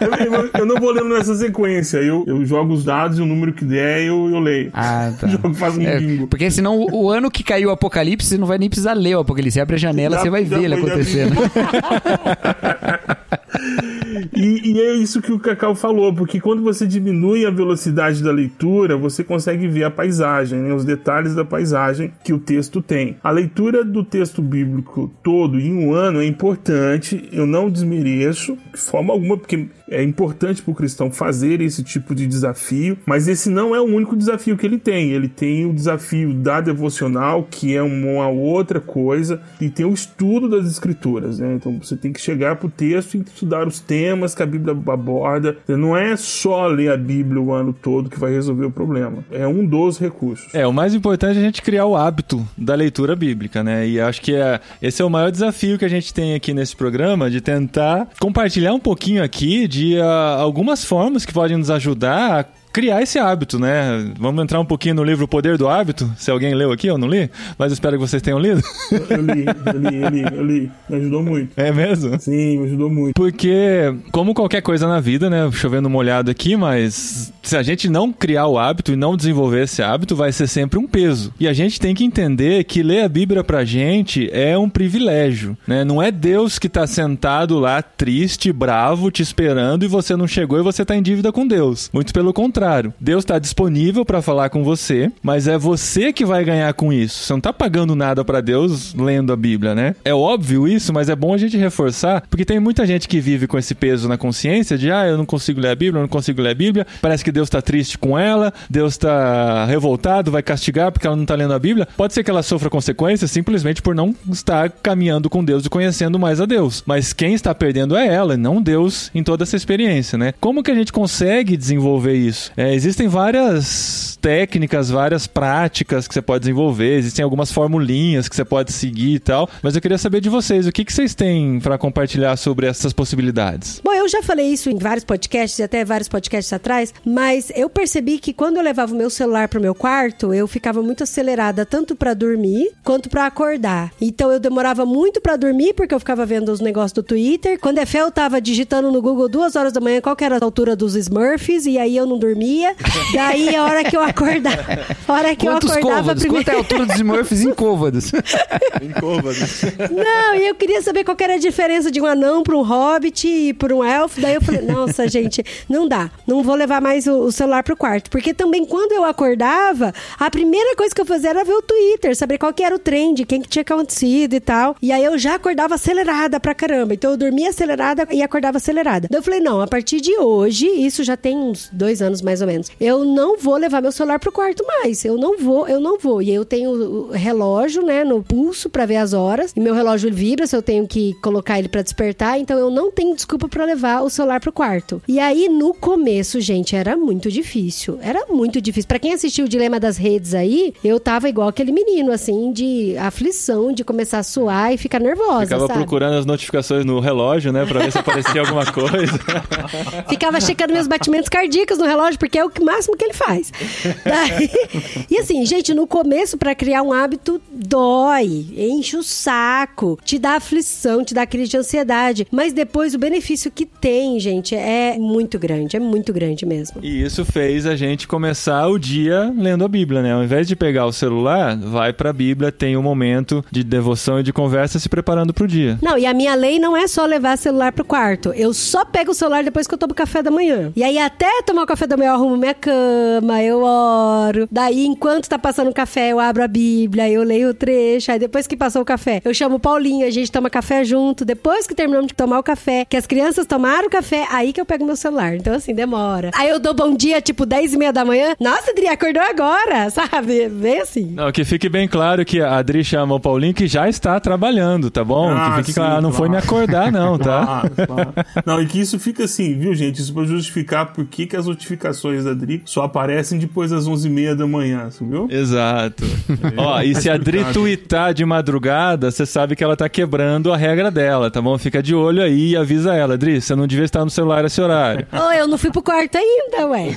Eu, eu- eu não vou lendo nessa sequência. Eu, eu jogo os dados e o número que der eu, eu leio. Ah, tá. Jogo faz um É, bingo. porque senão o, o ano que caiu o Apocalipse, você não vai nem precisar ler o Apocalipse. Você abre a janela, Já- você vai ver ele acontecendo. E, e é isso que o Cacau falou, porque quando você diminui a velocidade da leitura, você consegue ver a paisagem, né, os detalhes da paisagem que o texto tem. A leitura do texto bíblico todo em um ano é importante, eu não desmereço de forma alguma, porque é importante para o cristão fazer esse tipo de desafio, mas esse não é o único desafio que ele tem. Ele tem o desafio da devocional, que é uma outra coisa, e tem o estudo das escrituras. Né? Então você tem que chegar para o texto e estudar os temas que a Bíblia aborda. Não é só ler a Bíblia o ano todo que vai resolver o problema. É um dos recursos. É, o mais importante é a gente criar o hábito da leitura bíblica, né? E acho que é, esse é o maior desafio que a gente tem aqui nesse programa, de tentar compartilhar um pouquinho aqui de ah, algumas formas que podem nos ajudar a criar esse hábito, né? Vamos entrar um pouquinho no livro O Poder do Hábito, se alguém leu aqui, eu não li, mas eu espero que vocês tenham lido. Eu li, eu li, eu li, eu li. Me ajudou muito. É mesmo? Sim, me ajudou muito. Porque, como qualquer coisa na vida, né? Chovendo molhado aqui, mas se a gente não criar o hábito e não desenvolver esse hábito, vai ser sempre um peso. E a gente tem que entender que ler a Bíblia pra gente é um privilégio, né? Não é Deus que tá sentado lá triste, bravo, te esperando e você não chegou e você tá em dívida com Deus. Muito pelo contrário. Deus tá disponível pra falar com você, mas é você que vai ganhar com isso. Você não tá pagando nada pra Deus lendo a Bíblia, né? É óbvio isso, mas é bom a gente reforçar, porque tem muita gente que vive com esse peso na consciência de, ah, eu não consigo ler a Bíblia, eu não consigo ler a Bíblia, parece que Deus tá triste com ela, Deus tá revoltado, vai castigar porque ela não tá lendo a Bíblia. Pode ser que ela sofra consequências simplesmente por não estar caminhando com Deus e conhecendo mais a Deus. Mas quem está perdendo é ela, não Deus em toda essa experiência, né? Como que a gente consegue desenvolver isso? É, existem várias técnicas, várias práticas que você pode desenvolver, existem algumas formulinhas que você pode seguir e tal, mas eu queria saber de vocês, o que, que vocês têm para compartilhar sobre essas possibilidades? Bom, eu já falei isso em vários podcasts, até vários podcasts atrás, mas eu percebi que quando eu levava o meu celular pro meu quarto, eu ficava muito acelerada tanto pra dormir quanto pra acordar. Então eu demorava muito pra dormir porque eu ficava vendo os negócios do Twitter. Quando é fé, eu tava digitando no Google duas horas da manhã qual era a altura dos Smurfs e aí eu não dormia. Daí a hora que eu acordava, a hora que Quantos eu acordava côvados? primeiro. Quanto é a altura dos Smurfs em côvados? Não, e eu queria saber qual era a diferença de um anão para um hobbit e para um elfo. Daí eu falei, nossa, gente, não dá. Não vou levar mais o, o celular pro quarto. Porque também quando eu acordava, a primeira coisa que eu fazia era ver o Twitter, saber qual que era o trend, quem que tinha acontecido e tal. E aí eu já acordava acelerada pra caramba. Então eu dormia acelerada e acordava acelerada. Daí eu falei, não, a partir de hoje, isso já tem uns dois anos mais ou menos, eu não vou levar meu celular pro quarto mais. Eu não vou, eu não vou. E eu tenho o relógio, né, no pulso para ver as horas. E meu relógio vibra se eu tenho que colocar ele para despertar, então eu não tenho desculpa para levar o celular pro quarto. E aí no começo, gente, era muito difícil. Era muito difícil. Para quem assistiu o Dilema das Redes aí, eu tava igual aquele menino assim de aflição, de começar a suar e ficar nervosa, Ficava sabe? procurando as notificações no relógio, né? Pra ver se aparecia alguma coisa. Ficava checando meus batimentos cardíacos no relógio, porque é o máximo que ele faz. Daí- e assim, gente, no começo, pra criar um hábito, dói, enche o saco, te dá aflição, te dá crise de ansiedade. Mas depois o benefício que tem, gente, é muito grande, é muito grande mesmo. E isso fez a gente começar o dia lendo a Bíblia, né? Ao invés de pegar o celular, vai pra Bíblia, tem um momento de devoção e de conversa se preparando pro dia. Não, e a minha lei não é só levar celular pro quarto. Eu só pego o celular depois que eu tomo café da manhã. E aí, até tomar o café da manhã, eu arrumo minha cama, eu oro. Daí, enquanto tá passando o café, eu abro a Bíblia, eu leio o trecho. Aí, depois que passou o café, eu chamo o Paulinho, a gente toma café junto. Depois que terminamos de tomar o café, que as crianças tomaram o café, aí que eu pego meu celular. Então, assim, demora. Aí eu dou bom dia, tipo, 10 e meia da manhã. Nossa, Adri, acordou agora, sabe? Bem assim. Não, que fique bem claro que a Adri chama o Paulinho que já está trabalhando, tá bom? Ah, que fique sim, claro, não foi me acordar não, tá? Claro. Não, e que isso fica assim, viu, gente? Isso pra justificar por que, que as notificações da Dri só aparecem depois das 11h30 da manhã, viu? Exato. Ó, e se a Adri explicado. twittar de madrugada, você sabe que ela tá quebrando a regra dela, tá bom? Fica de olho aí e avisa ela, Adri, você não devia estar no celular esse horário. Ô, eu não fui pro quarto ainda, ué.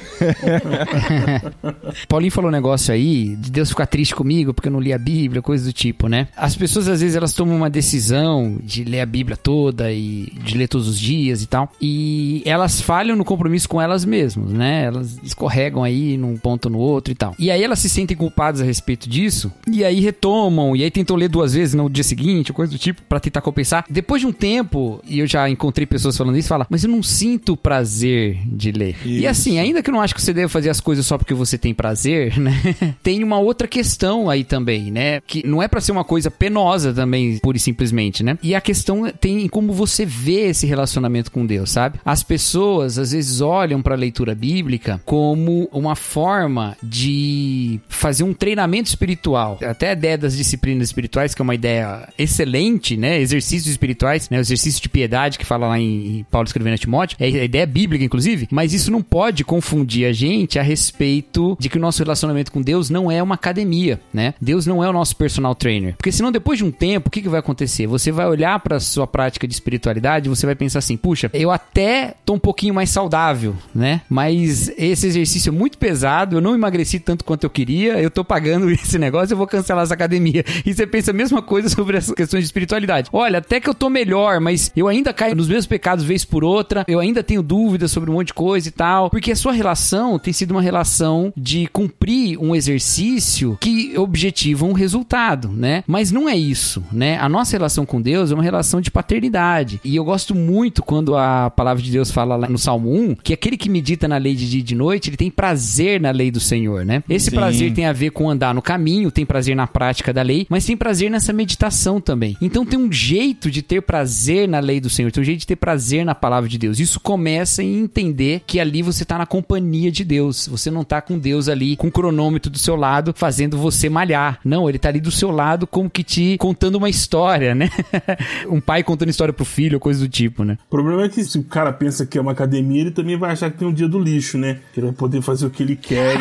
Paulinho falou um negócio aí de Deus ficar triste comigo porque eu não li a Bíblia, coisa do tipo, né? As pessoas às vezes elas tomam uma decisão de ler a Bíblia toda e de ler todos os dias e tal, e elas falham no compromisso com elas mesmas, né? Elas escorregam aí num ponto ou no outro e tal. E aí elas se sentem culpadas a respeito disso, e aí retomam, e aí tentam ler duas vezes no dia seguinte, coisa do tipo, pra tentar compensar. Depois de um tempo, e eu já encontrei pessoas falando isso, fala, mas eu não sinto prazer de ler. E Isso. assim, ainda que eu não acho que você deve fazer as coisas só porque você tem prazer, né? Tem uma outra questão aí também, né? Que não é pra ser uma coisa penosa também, pura e simplesmente, né? E a questão tem em como você vê esse relacionamento com Deus, sabe? As pessoas às vezes olham pra leitura bíblica como uma forma de fazer um treinamento espiritual. Até a ideia das disciplinas espirituais, que é uma ideia excelente, né? Exercícios espirituais, né? O exercício de piedade que fala lá em Paulo escrevendo a Timóteo, é a ideia bíblica, inclusive, mas isso não pode confundir a gente a respeito de que o nosso relacionamento com Deus não é uma academia, né? Deus não é o nosso personal trainer. Porque senão, depois de um tempo, o que, que vai acontecer? Você vai olhar pra sua prática de espiritualidade você vai pensar assim, puxa, eu até tô um pouquinho mais saudável, né? Mas esse exercício muito pesado, eu não emagreci tanto quanto eu queria, eu tô pagando esse negócio, eu vou cancelar essa academia. E você pensa a mesma coisa sobre essas questões de espiritualidade. Olha, até que eu tô melhor, mas eu ainda caio nos mesmos pecados vez por outra, eu ainda tenho dúvidas sobre um monte de coisa e tal. Porque a sua relação tem sido uma relação de cumprir um exercício que objetiva um resultado, né? Mas não é isso, né? A nossa relação com Deus é uma relação de paternidade. E eu gosto muito quando a palavra de Deus fala lá no Salmo 1 que aquele que medita na lei de dia e de noite, ele tem prazer na lei do Senhor, né? Esse Sim. prazer tem a ver com andar no caminho, tem prazer na prática da lei, mas tem prazer nessa meditação também. Então tem um jeito de ter prazer na lei do Senhor, tem um jeito de ter prazer na palavra de Deus. Isso começa em entender que ali você tá na companhia de Deus. Você não tá com Deus ali com o cronômetro do seu lado fazendo você malhar. Não, ele tá ali do seu lado como que te contando uma história, né? um pai contando história pro filho, coisa do tipo, né? O problema é que se o cara pensa que é uma academia, ele também vai achar que tem um dia do lixo, né? Que ele vai poder fazer o que ele quer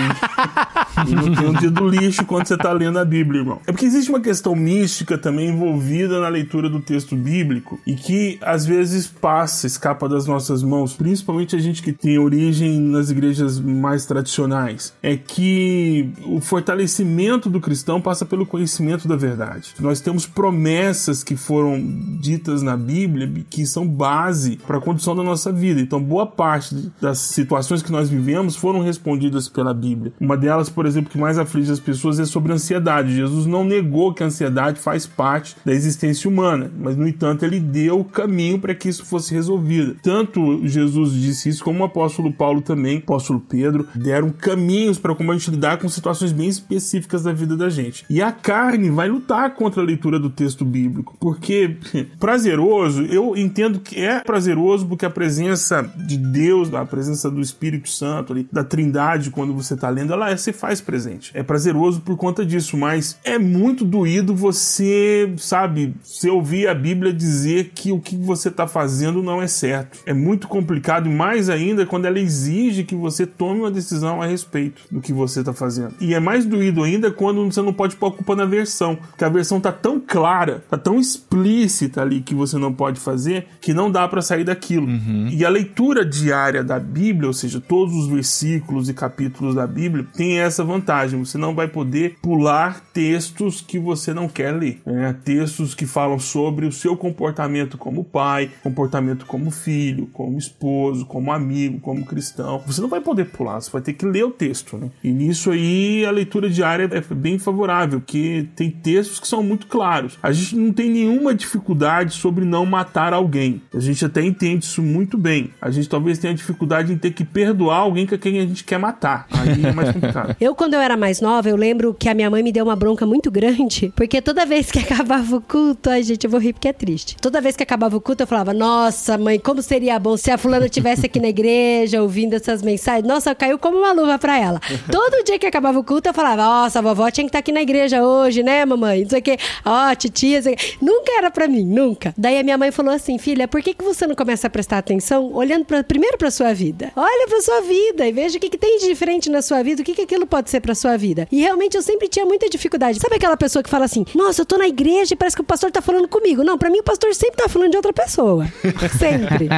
e, não tem um do lixo quando você tá lendo a Bíblia, irmão. É porque existe uma questão mística também envolvida na leitura do texto bíblico e que às vezes passa, escapa das nossas mãos, principalmente a gente que tem origem nas igrejas mais tradicionais. É que o fortalecimento do cristão passa pelo conhecimento da verdade. Nós temos promessas que foram ditas na Bíblia que são base para a condição da nossa vida. Então, boa parte das situações que nós vivemos foram respondidas pela Bíblia. Uma delas, por exemplo, que mais aflige as pessoas é sobre ansiedade. Jesus não negou que a ansiedade faz parte da existência humana, mas no entanto ele deu o caminho para que isso fosse resolvido. Tanto Jesus disse isso como o apóstolo Paulo também, o apóstolo Pedro, deram caminhos para como a gente lidar com situações bem específicas da vida da gente. E a carne vai lutar contra a leitura do texto bíblico, porque prazeroso, eu entendo que é prazeroso porque a presença de Deus, a presença do Espírito Santo ali, da Trindade quando você está lendo, ela se faz presente. É prazeroso por conta disso, mas é muito doído você, sabe, você ouvir a Bíblia dizer que o que você está fazendo não é certo. É muito complicado e mais ainda quando ela exige que você tome uma decisão a respeito do que você está fazendo. E é mais doído ainda quando você não pode pôr a culpa na versão, porque a versão tá tão clara, tá tão explícita ali que você não pode fazer, que não dá para sair daquilo. Uhum. E a leitura diária da Bíblia, ou seja, todos os versículos e capítulos da Bíblia, tem essa vantagem. Você não vai poder pular textos que você não quer ler. Né? Textos que falam sobre o seu comportamento como pai, comportamento como filho, como esposo, como amigo, como cristão. Você não vai poder pular, você vai ter que ler o texto. Né? E nisso aí a leitura diária é bem favorável, porque tem textos que são muito claros. A gente não tem nenhuma dificuldade sobre não matar alguém. A gente até entende isso muito bem. A gente talvez tenha dificuldade em ter que perdoar alguém com quem a gente quer matar. Aí é mais complicado. eu, quando eu era mais nova, eu lembro que a minha mãe me deu uma bronca muito grande, porque toda vez que acabava o culto, ai gente, eu vou rir porque é triste. Toda vez que acabava o culto, eu falava: Nossa, mãe, como seria bom se a fulana estivesse aqui na igreja ouvindo essas mensagens. Nossa, caiu como uma luva pra ela. Todo dia que acabava o culto, eu falava: Nossa, a vovó tinha que estar aqui na igreja hoje, né, mamãe? Não sei o quê. Ó, oh, titia, Nunca era pra mim, nunca. Daí a minha mãe falou assim: Filha, por que, que você não começa a prestar atenção olhando pra, primeiro pra sua vida? Olha pra sua vida e veja o que, que tem de diferente na sua vida, o que, que aquilo pode ser pra sua vida. E realmente eu sempre tinha muita dificuldade. Sabe aquela pessoa que fala assim: Nossa, eu tô na igreja e parece que o pastor tá falando comigo? Não, pra mim o pastor sempre tá falando de outra pessoa. sempre.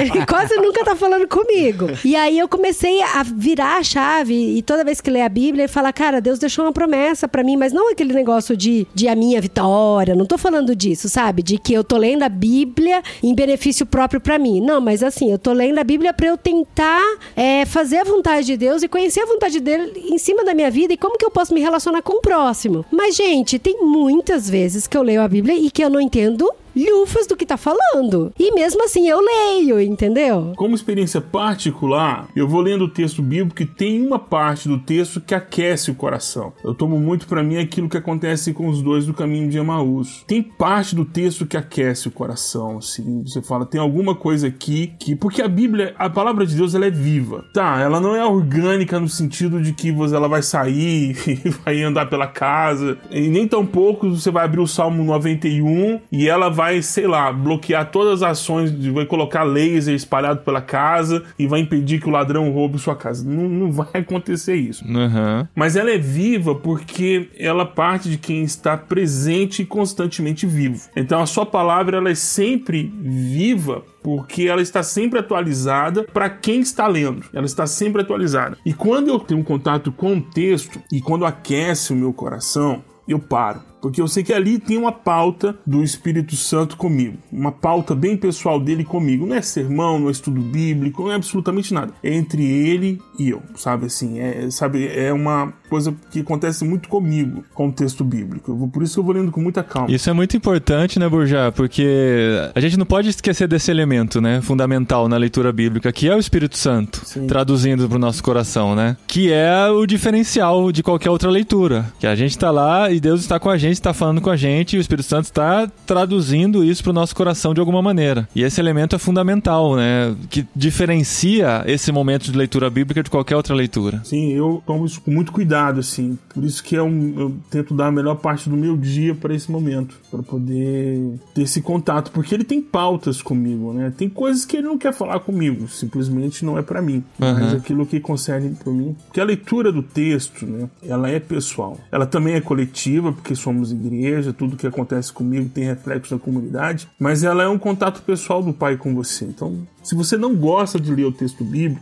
Ele quase nunca tá falando comigo. E aí eu comecei a virar a chave e toda vez que lê a Bíblia, ele fala: Cara, Deus deixou uma promessa para mim, mas não aquele negócio de, de a minha vitória. Não tô falando disso, sabe? De que eu tô lendo a Bíblia em benefício próprio para mim. Não, mas assim, eu tô lendo a Bíblia para eu tentar é, fazer a vontade de Deus e conhecer a vontade dele em cima da minha vida e como que eu posso me relacionar com o próximo. Mas, gente, tem muitas vezes que eu leio a Bíblia e que eu não entendo lufas do que tá falando. E mesmo assim eu leio, entendeu? Como experiência particular, eu vou lendo o texto bíblico e tem uma parte do texto que aquece o coração. Eu tomo muito para mim aquilo que acontece com os dois do caminho de Emaús. Tem parte do texto que aquece o coração, assim. Você fala, tem alguma coisa aqui que. Porque a Bíblia, a palavra de Deus, ela é viva. Tá, ela não é orgânica no sentido de que você, ela vai sair e vai andar pela casa. E nem tão pouco você vai abrir o Salmo 91 e ela vai vai, sei lá, bloquear todas as ações, vai colocar laser espalhado pela casa e vai impedir que o ladrão roube sua casa. Não, não vai acontecer isso. Uhum. Mas ela é viva porque ela parte de quem está presente e constantemente vivo. Então a sua palavra ela é sempre viva porque ela está sempre atualizada para quem está lendo. Ela está sempre atualizada. E quando eu tenho um contato com o texto e quando aquece o meu coração, eu paro porque eu sei que ali tem uma pauta do Espírito Santo comigo, uma pauta bem pessoal dele comigo. Não é sermão, não é estudo bíblico, não é absolutamente nada. É entre ele e eu, sabe assim? É, sabe, é uma coisa que acontece muito comigo com o texto bíblico. Vou, por isso que eu vou lendo com muita calma. Isso é muito importante, né, Burjá? Porque a gente não pode esquecer desse elemento, né, fundamental na leitura bíblica, que é o Espírito Santo, Sim. traduzindo para o nosso coração, né? Que é o diferencial de qualquer outra leitura. Que a gente está lá e Deus está com a gente gente está falando com a gente e o Espírito Santo está traduzindo isso para o nosso coração de alguma maneira. E esse elemento é fundamental, né? Que diferencia esse momento de leitura bíblica de qualquer outra leitura. Sim, eu tomo isso com muito cuidado, assim. Por isso que é um, eu tento dar a melhor parte do meu dia para esse momento, para poder ter esse contato, porque ele tem pautas comigo, né? Tem coisas que ele não quer falar comigo, simplesmente não é para mim. Uhum. Mas aquilo que concerne para mim, porque a leitura do texto, né? Ela é pessoal. Ela também é coletiva, porque somos somos igreja, tudo que acontece comigo tem reflexo na comunidade, mas ela é um contato pessoal do pai com você. Então, Se você não gosta de ler o texto bíblico,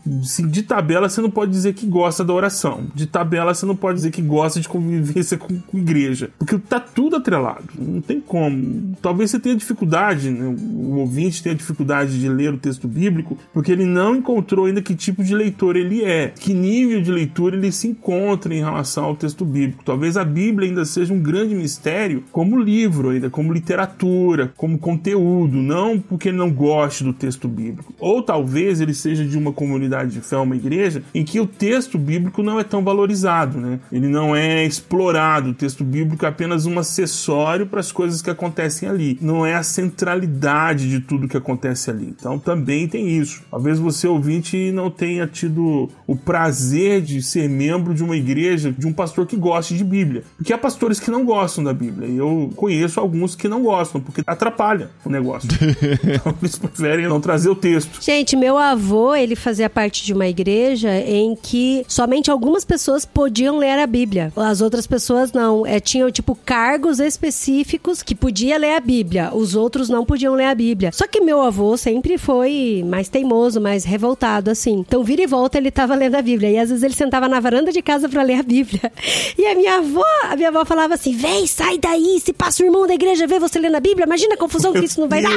de tabela você não pode dizer que gosta da oração. De tabela você não pode dizer que gosta de convivência com, com igreja. Porque tá tudo atrelado. Não tem como. Talvez você tenha dificuldade, né? o ouvinte tenha dificuldade de ler o texto bíblico, porque ele não encontrou ainda que tipo de leitor ele é, que nível de leitura ele se encontra em relação ao texto bíblico. Talvez a Bíblia ainda seja um grande mistério como livro, ainda como literatura, como conteúdo, não porque ele não goste do texto bíblico. Ou talvez ele seja de uma comunidade de fé, uma igreja, em que o texto bíblico não é tão valorizado, né? Ele não é explorado. O texto bíblico é apenas um acessório para as coisas que acontecem ali. Não é a centralidade de tudo que acontece ali. Então também tem isso. Talvez você ouvinte não tenha tido o prazer de ser membro de uma igreja, de um pastor que goste de Bíblia. Porque há pastores que não gostam da Bíblia. E eu conheço alguns que não gostam, porque atrapalha o negócio. então eles preferem não trazer o texto. Gente, meu avô, ele fazia parte de uma igreja em que somente algumas pessoas podiam ler a Bíblia. As outras pessoas não. É, tinham, tipo, cargos específicos que podia ler a Bíblia. Os outros não podiam ler a Bíblia. Só que meu avô sempre foi mais teimoso, mais revoltado, assim. Então, vira e volta, ele tava lendo a Bíblia. E às vezes ele sentava na varanda de casa para ler a Bíblia. E a minha avó, a minha avó falava assim: vem, sai daí, se passa o irmão da igreja ver você lendo a Bíblia, imagina a confusão que isso não vai dar.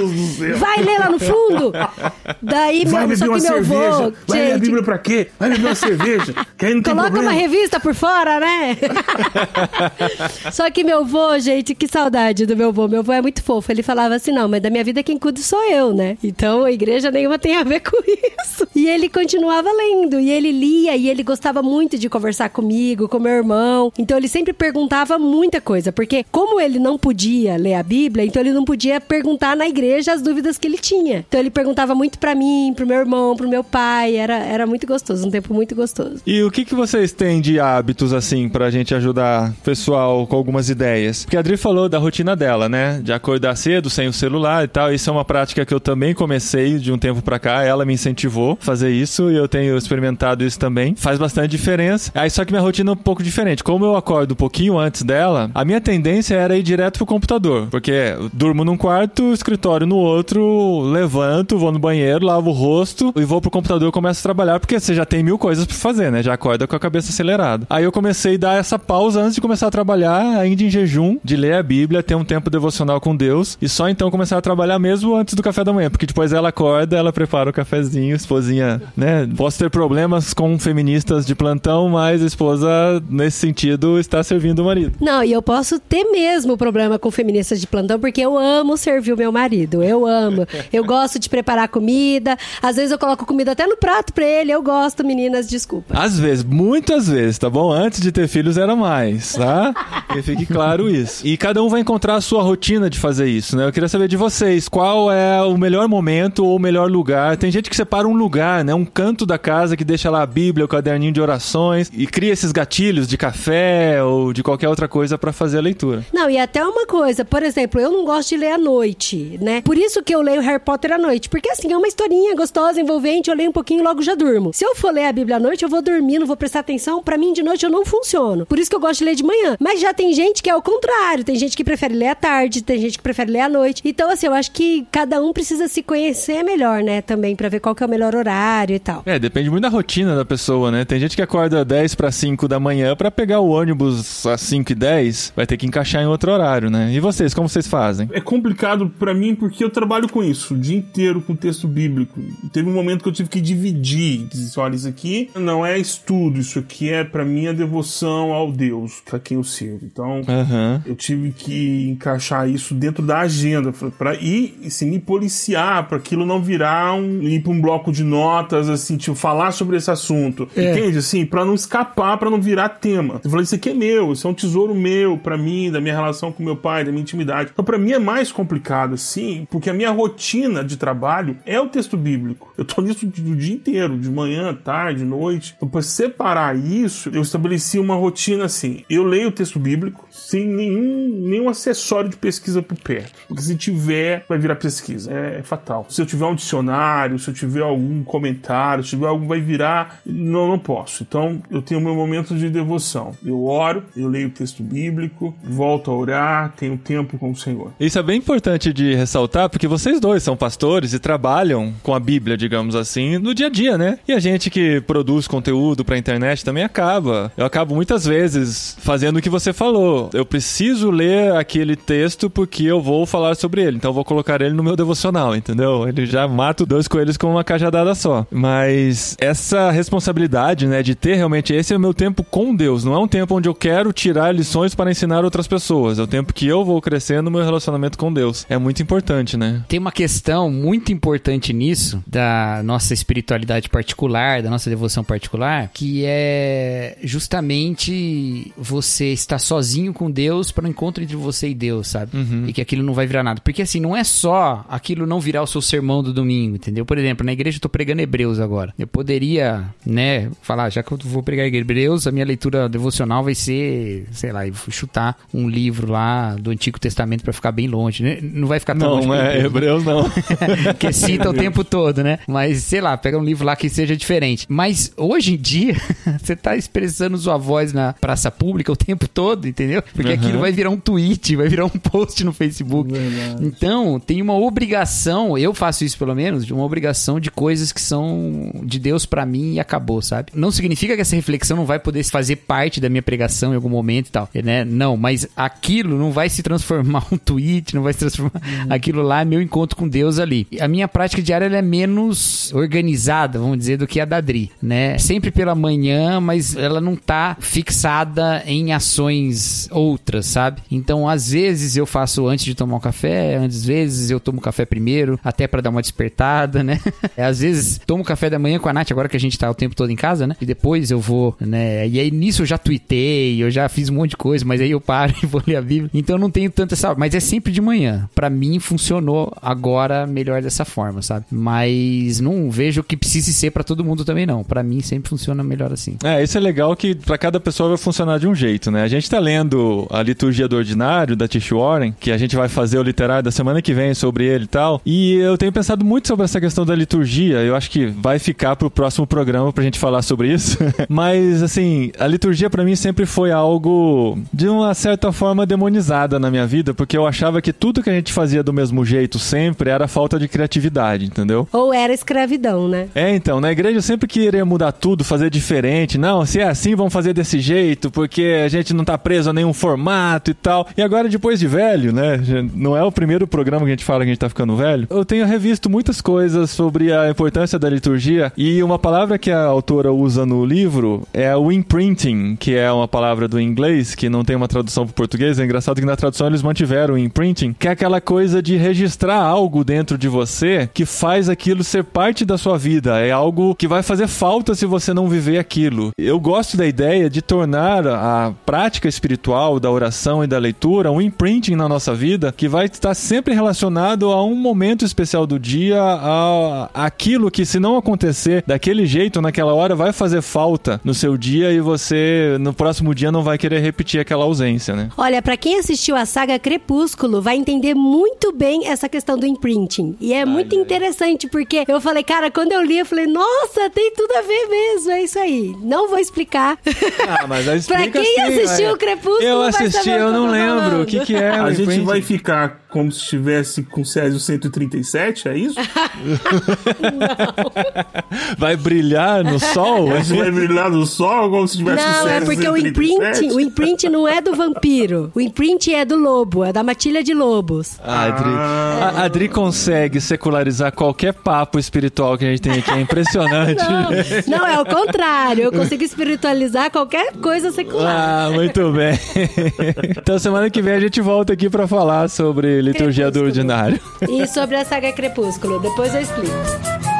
Vai ler lá no fundo. Daí, vai meu, beber só uma que meu cerveja. avô. vai ler a Bíblia pra quê? Vai beber uma cerveja. Que aí não tem Coloca problema. uma revista por fora, né? Só que meu vô, gente, que saudade do meu vô. Meu vô é muito fofo. Ele falava assim: não, mas da minha vida quem cuida sou eu, né? Então a igreja nenhuma tem a ver com isso. E ele continuava lendo, e ele lia, e ele gostava muito de conversar comigo, com meu irmão. Então ele sempre perguntava muita coisa, porque como ele não podia ler a Bíblia, então ele não podia perguntar na igreja as dúvidas que ele tinha. Então ele perguntava muito pra mim, pro meu irmão, pro meu pai. Era, era muito gostoso, um tempo muito gostoso. E o que, que vocês têm de hábitos, assim, pra gente ajudar o pessoal com algumas ideias? Porque a Adri falou da rotina dela, né? De acordar cedo, sem o celular e tal. Isso é uma prática que eu também comecei de um tempo pra cá. Ela me incentivou a fazer isso e eu tenho experimentado isso também. Faz bastante diferença. Aí só que minha rotina é um pouco diferente. Como eu acordo um pouquinho antes dela, a minha tendência era ir direto pro computador. Porque durmo num quarto, escritório no outro, levanto, vou no banheiro, lavo o rosto e vou pro computador e começo a trabalhar, porque você já tem mil coisas pra fazer, né? Já acorda com a cabeça acelerada. Aí eu comecei a dar essa pausa antes de começar a trabalhar, ainda em jejum, de ler a Bíblia, ter um tempo devocional com Deus e só então começar a trabalhar mesmo antes do café da manhã, porque depois ela acorda, ela prepara o cafezinho, esposinha, né? Posso ter problemas com feministas de plantão, mas a esposa, nesse sentido, está servindo o marido. Não, e eu posso ter mesmo problema com feministas de plantão, porque eu amo servir o meu marido. Eu amo. Eu gosto de preparar comida. Às vezes eu coloco comida até no prato pra ele. Eu gosto, meninas, desculpa. Às vezes, muitas vezes, tá bom? Antes de ter filhos era mais, tá? Que fique claro isso. E cada um vai encontrar a sua rotina de fazer isso, né? Eu queria saber de vocês, qual é o melhor momento ou o melhor lugar? Tem gente que separa um lugar, né? Um canto da casa que deixa lá a Bíblia, o caderninho de orações e cria esses gatilhos de café ou de qualquer outra coisa pra fazer a leitura. Não, e até uma coisa, por exemplo, eu não gosto de ler à noite, né? Por isso que eu leio Harry Potter à noite, porque assim, é uma historinha gostosa, envolvente, eu leio um pouquinho e logo já durmo. Se eu for ler a Bíblia à noite, eu vou dormir, não vou prestar atenção, pra mim de noite eu não funciono. Por isso que eu gosto de ler de manhã. Mas já tem gente que é o contrário, tem gente que prefere ler à tarde, tem gente que prefere ler à noite. Então assim, eu acho que cada um precisa se conhecer melhor, né, também pra ver qual que é o melhor horário e tal. É, depende muito da rotina da pessoa, né? Tem gente que acorda 10 para 5 da manhã pra pegar o ônibus às 5 e 10, vai ter que encaixar em outro horário, né? E vocês, como vocês fazem? É complicado pra mim porque eu trabalho com isso o dia inteiro com texto bíblico. Teve um momento que eu tive que dividir, dizer, olha, isso aqui não é estudo, isso aqui é pra mim a devoção ao Deus, a quem eu sirvo. Então, Aham. eu tive que encaixar isso dentro da agenda para ir assim, me policiar para aquilo não virar um ir para um bloco de notas assim, tipo falar sobre esse assunto. Entende assim, para não escapar, para não virar tema. Eu falei isso aqui é meu, isso é um tesouro meu para mim, da minha relação com meu pai, da minha intimidade. Então para mim é mais complicado assim, porque a minha rotina de trabalho é o texto bíblico. Eu tô nisso o dia inteiro, de manhã, tarde, noite. Então para separar isso, eu estabeleci uma rotina assim. Eu leio o texto bíblico sem nenhum, nenhum acessório de pesquisa por perto. Porque se tiver, vai virar pesquisa. É, é fatal. Se eu tiver um dicionário, se eu tiver algum comentário, se tiver algo, vai virar. Não, não posso. Então, eu tenho meu momento de devoção. Eu oro, eu leio o texto bíblico, volto a orar, tenho tempo com o Senhor. Isso é bem importante de ressaltar, porque vocês dois são pastores e trabalham trabalham com a Bíblia, digamos assim, no dia a dia, né? E a gente que produz conteúdo pra internet também acaba. Eu acabo muitas vezes fazendo o que você falou. Eu preciso ler aquele texto porque eu vou falar sobre ele. Então eu vou colocar ele no meu devocional, entendeu? Ele já mata dois coelhos com uma cajadada só. Mas essa responsabilidade, né, de ter realmente esse é o meu tempo com Deus. Não é um tempo onde eu quero tirar lições para ensinar outras pessoas. É o tempo que eu vou crescer no meu relacionamento com Deus. É muito importante, né? Tem uma questão muito importante nisso, da nossa espiritualidade particular, da nossa devoção particular, que é justamente você estar sozinho com Deus para o encontro entre você e Deus, sabe? Uhum. E que aquilo não vai virar nada. Porque assim, não é só aquilo não virar o seu sermão do domingo, entendeu? Por exemplo, na igreja eu tô pregando Hebreus agora. Eu poderia, né, falar, já que eu vou pregar Hebreus, a minha leitura devocional vai ser, sei lá, eu vou chutar um livro lá do Antigo Testamento para ficar bem longe. né? Não vai ficar tão longe. Não, é Hebreus não. que cita o tempo todo, né? Mas, sei lá, pega um livro lá que seja diferente. Mas hoje em dia, você tá expressando sua voz na praça pública o tempo todo, entendeu? Porque Uhum. aquilo vai virar um tweet, vai virar um post no Facebook. Então, tem uma obrigação, eu faço isso pelo menos, de uma obrigação de coisas que são de Deus pra mim e acabou, sabe? Não significa que essa reflexão não vai poder fazer parte da minha pregação em algum momento e tal, né? Não, mas aquilo não vai se transformar um tweet, não vai se transformar. Aquilo lá é meu encontro com Deus ali. A minha prática diária ela é menos organizada, vamos dizer, do que a da Adri, né? Sempre pela manhã, mas ela não tá fixada em ações outras, sabe? Então, às vezes eu faço antes de tomar um café, às vezes eu tomo café primeiro, até pra dar uma despertada, né? Às vezes tomo café da manhã com a Nath, agora que a gente tá o tempo todo em casa, né? E depois eu vou, né? E aí nisso eu já tuitei, eu já fiz um monte de coisa, mas aí eu paro e vou ler a Bíblia. Então eu não tenho tanta essa. Mas é sempre de manhã. Pra mim funcionou agora melhor dessa forma, sabe? Mas não vejo que precise ser pra todo mundo também, não. Pra mim sempre funciona melhor assim. É, isso é legal que pra cada pessoa vai funcionar de um jeito, né? A gente tá lendo a liturgia do ordinário da Tish Warren, que a gente vai fazer o literário da semana que vem sobre ele e tal. E eu tenho pensado muito sobre essa questão da liturgia. Eu acho que vai ficar pro próximo programa pra gente falar sobre isso. Mas assim, a liturgia pra mim sempre foi algo de uma certa forma demonizada na minha vida, porque eu achava que tudo que a gente fazia do mesmo jeito sempre era falta de criatividade, entendeu? Ou era escravidão, né? É, então, na igreja eu sempre queria mudar tudo, fazer diferente. Não, se é assim, vamos fazer desse jeito, porque a gente não tá preso a nenhum formato e tal. E agora, depois de velho, né? Não é o primeiro programa que a gente fala que a gente tá ficando velho. Eu tenho revisto muitas coisas sobre a importância da liturgia. E uma palavra que a autora usa no livro é o imprinting, que é uma palavra do inglês, que não tem uma tradução pro português. É engraçado que na tradução eles mantiveram o imprinting, que é aquela coisa de registrar algo dentro de você que faz aquilo ser parte da sua vida. É algo que vai fazer falta se você não viver aquilo. Eu gosto da ideia de tornar a prática espiritual da oração e da leitura um imprinting na nossa vida que vai estar sempre relacionado a um momento especial do dia, a aquilo que se não acontecer daquele jeito naquela hora vai fazer falta no seu dia e você no próximo dia não vai querer repetir aquela ausência, né? Olha, pra quem assistiu a saga Crepúsculo, vai entender muito bem essa questão do imprinting. E é muito interessante, porque eu falei, cara, quando eu li, eu falei, nossa, tem tudo a ver mesmo, é isso aí. Não vou explicar. Ah, mas aí Pra explica quem assim, assistiu vai. o Crepúsculo, Eu vai assisti, saber o eu não lembro. falando. O que, que é? A o gente vai ficar como se estivesse com Césio 137, é isso? Vai brilhar no sol? A gente vai brilhar no sol como se estivesse com Não, Césio é porque o 137? imprint, o imprint não é do vampiro. O imprint é do lobo, é da matilha de lobos. A Adri, Ah. a Adri consegue secularizar qualquer papo espiritual que a gente tem aqui. É impressionante. Não, não, é o contrário. Eu consigo espiritualizar qualquer coisa secular. Ah, muito bem. Então semana que vem a gente volta aqui pra falar sobre liturgia do ordinário. E sobre a saga Crepúsculo, depois eu explico.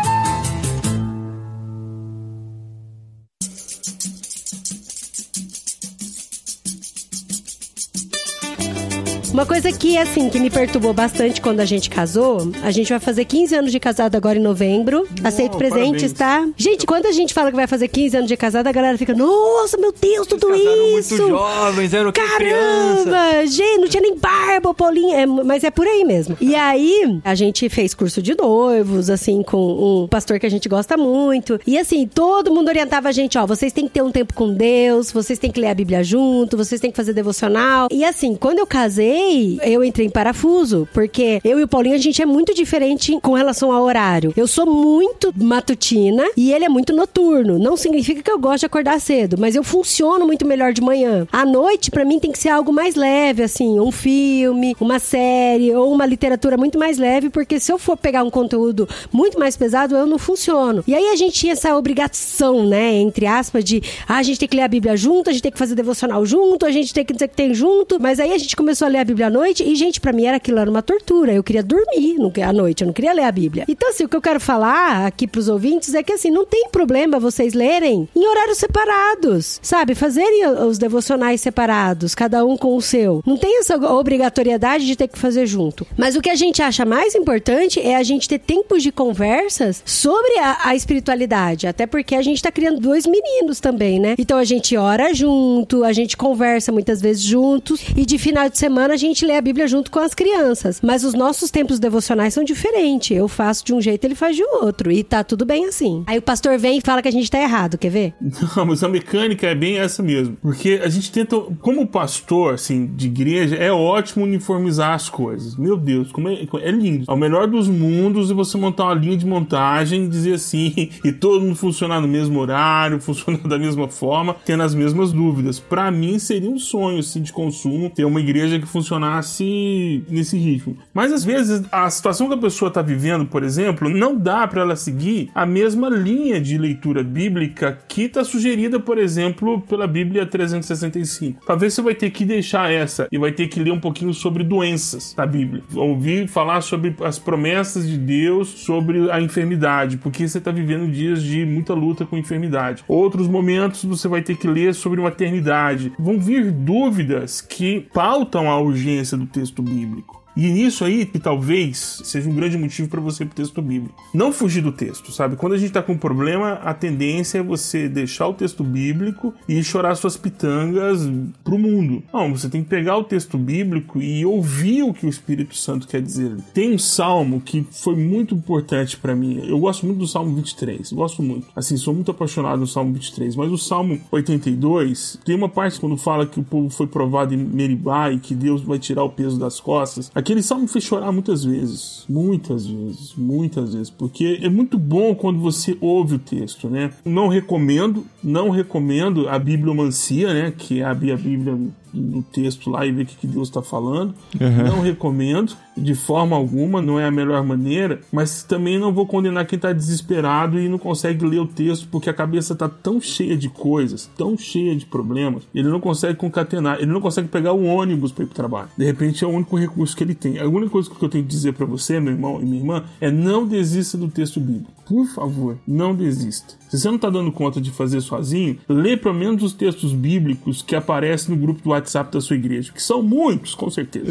Uma coisa que, assim, que me perturbou bastante quando a gente casou, a gente vai fazer 15 anos de casado agora em novembro. Aceito presentes, tá? Gente, quando a gente fala que vai fazer 15 anos de casado, a galera fica, nossa, meu Deus, tudo isso! jovens, eram Caramba! Gente, não tinha nem barba, Paulinho. É, mas é por aí mesmo. E aí, a gente fez curso de noivos, assim, com um pastor que a gente gosta muito. E assim, todo mundo orientava a gente, ó, vocês têm que ter um tempo com Deus, vocês têm que ler a Bíblia junto, vocês têm que fazer devocional. E assim, quando eu casei, casei, eu entrei em parafuso, porque eu e o Paulinho, a gente é muito diferente com relação ao horário. Eu sou muito matutina e ele é muito noturno. Não significa que eu gosto de acordar cedo, mas eu funciono muito melhor de manhã. À noite, para mim, tem que ser algo mais leve, assim, um filme, uma série ou uma literatura muito mais leve, porque se eu for pegar um conteúdo muito mais pesado, eu não funciono. E aí a gente tinha essa obrigação, né, entre aspas, de ah, a gente tem que ler a Bíblia junto, a gente tem que fazer devocional junto, a gente tem que dizer que tem junto. Mas aí a gente começou a ler a Bíblia à noite e, gente, para mim era aquilo era uma tortura. Eu queria dormir à noite, eu não queria ler a Bíblia. Então, assim, o que eu quero falar aqui pros ouvintes é que, assim, não tem problema vocês lerem em horários separados, sabe? Fazerem os devocionais separados, cada um com o seu. Não tem essa obrigatoriedade de ter que fazer junto. Mas o que a gente acha mais importante é a gente ter tempos de conversas sobre a, a espiritualidade. Até porque a gente tá criando dois meninos também, né? Então a gente ora junto, a gente conversa muitas vezes juntos e de final de semana gente lê a Bíblia junto com as crianças. Mas os nossos tempos devocionais são diferentes. Eu faço de um jeito, ele faz de outro. E tá tudo bem assim. Aí o pastor vem e fala que a gente tá errado, quer ver? Não, mas a mecânica é bem essa mesmo. Porque a gente tenta, como pastor, assim, de igreja, é ótimo uniformizar as coisas. Meu Deus, como é, é lindo. É o melhor dos mundos e você montar uma linha de montagem dizer assim, e todo mundo funcionar no mesmo horário, funcionar da mesma forma, tendo as mesmas dúvidas. Para mim seria um sonho, assim, de consumo, ter uma igreja que funcionasse nesse ritmo. Mas às vezes a situação que a pessoa está vivendo, por exemplo, não dá para ela seguir a mesma linha de leitura bíblica que está sugerida, por exemplo, pela Bíblia 365. Talvez você vai ter que deixar essa e vai ter que ler um pouquinho sobre doenças da Bíblia. Ouvir falar sobre as promessas de Deus sobre a enfermidade, porque você está vivendo dias de muita luta com enfermidade. Outros momentos você vai ter que ler sobre maternidade. Vão vir dúvidas que pautam a urgência do texto bíblico. E nisso aí que talvez seja um grande motivo para você ir pro texto bíblico. Não fugir do texto, sabe? Quando a gente tá com um problema, a tendência é você deixar o texto bíblico e chorar suas pitangas pro mundo. Não, você tem que pegar o texto bíblico e ouvir o que o Espírito Santo quer dizer. Tem um salmo que foi muito importante para mim. Eu gosto muito do Salmo 23, gosto muito. Assim, sou muito apaixonado no Salmo 23, mas o Salmo 82 tem uma parte quando fala que o povo foi provado em Meribá e que Deus vai tirar o peso das costas. Aquele salmo me fez chorar muitas vezes, muitas vezes, muitas vezes, porque é muito bom quando você ouve o texto, né? Não recomendo, não recomendo a bibliomancia, né? Que é abrir a Bíblia no texto lá e ver o que Deus está falando. Uhum. Não recomendo de forma alguma, não é a melhor maneira, mas também não vou condenar quem está desesperado e não consegue ler o texto porque a cabeça está tão cheia de coisas, tão cheia de problemas, ele não consegue concatenar, ele não consegue pegar o ônibus para ir para o trabalho. De repente é o único recurso que ele tem. A única coisa que eu tenho que dizer para você, meu irmão e minha irmã, é não desista do texto bíblico. Por favor, não desista. Se você não está dando conta de fazer sozinho, lê pelo menos os textos bíblicos que aparecem no grupo do WhatsApp da sua igreja, que são muitos, com certeza.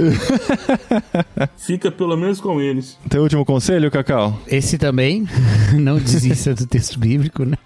Fica pelo menos com eles. Teu último conselho, Cacau? Esse também, não desista do texto bíblico, né?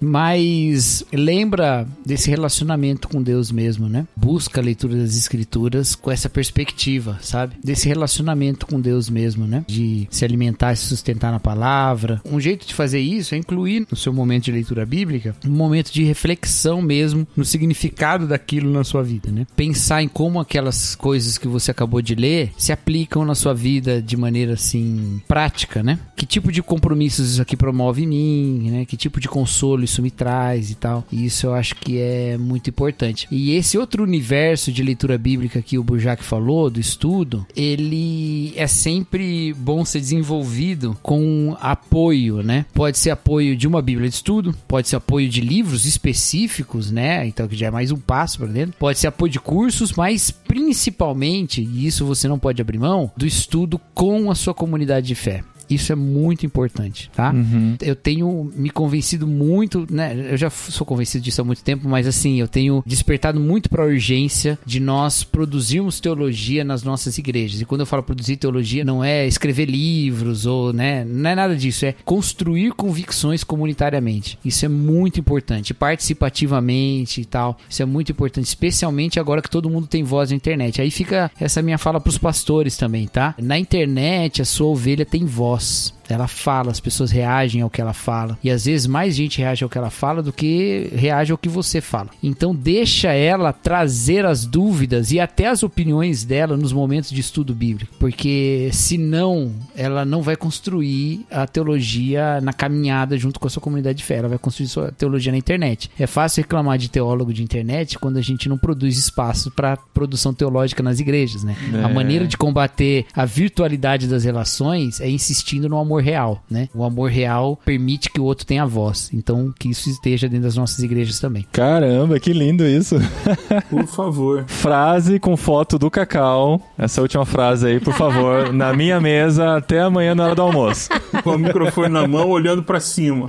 Mas lembra desse relacionamento com Deus mesmo, né? Busca a leitura das escrituras com essa perspectiva, sabe? Desse relacionamento com Deus mesmo, né? De se alimentar e se sustentar na palavra. Um jeito de fazer isso é incluir no seu momento de leitura bíblica um momento de reflexão mesmo no significado daquilo na sua vida, né? Pensar em como aquelas coisas que você acabou de ler se aplicam na sua vida de maneira assim prática, né? Que tipo de compromissos isso aqui promove em mim, né? Que tipo de consolo isso me traz e tal. E isso eu acho que é muito importante. E esse outro universo de leitura bíblica que o Burjac falou, do estudo, ele é sempre bom ser desenvolvido com apoio, né? Pode ser apoio de uma Bíblia de estudo, pode ser apoio de livros específicos, né? Então que já é mais um passo para dentro. Pode ser apoio de cursos, mas principalmente, e isso você não pode abrir mão, do estudo com a sua comunidade de fé. Isso é muito importante, tá? Uhum. Eu tenho me convencido muito, né? Eu já sou convencido disso há muito tempo, mas assim, eu tenho despertado muito para a urgência de nós produzirmos teologia nas nossas igrejas. E quando eu falo produzir teologia, não é escrever livros ou, né? Não é nada disso, é construir convicções comunitariamente. Isso é muito importante, participativamente e tal. Isso é muito importante, especialmente agora que todo mundo tem voz na internet. Aí fica essa minha fala para os pastores também, tá? Na internet, a sua ovelha tem voz voz. Ela fala, as pessoas reagem ao que ela fala. E às vezes mais gente reage ao que ela fala do que reage ao que você fala. Então deixa ela trazer as dúvidas e até as opiniões dela nos momentos de estudo bíblico. Porque senão ela não vai construir a teologia na caminhada junto com a sua comunidade de fé. Ela vai construir sua teologia na internet. É fácil reclamar de teólogo de internet quando a gente não produz espaço para produção teológica nas igrejas, né? É. A maneira de combater a virtualidade das relações é insistindo no amor real, né? O amor real permite que o outro tenha voz. Então, que isso esteja dentro das nossas igrejas também. Caramba, que lindo isso. Por favor. frase com foto do Cacau. Essa última frase aí, por favor, na minha mesa até amanhã na hora do almoço. Com o microfone na mão, olhando pra cima.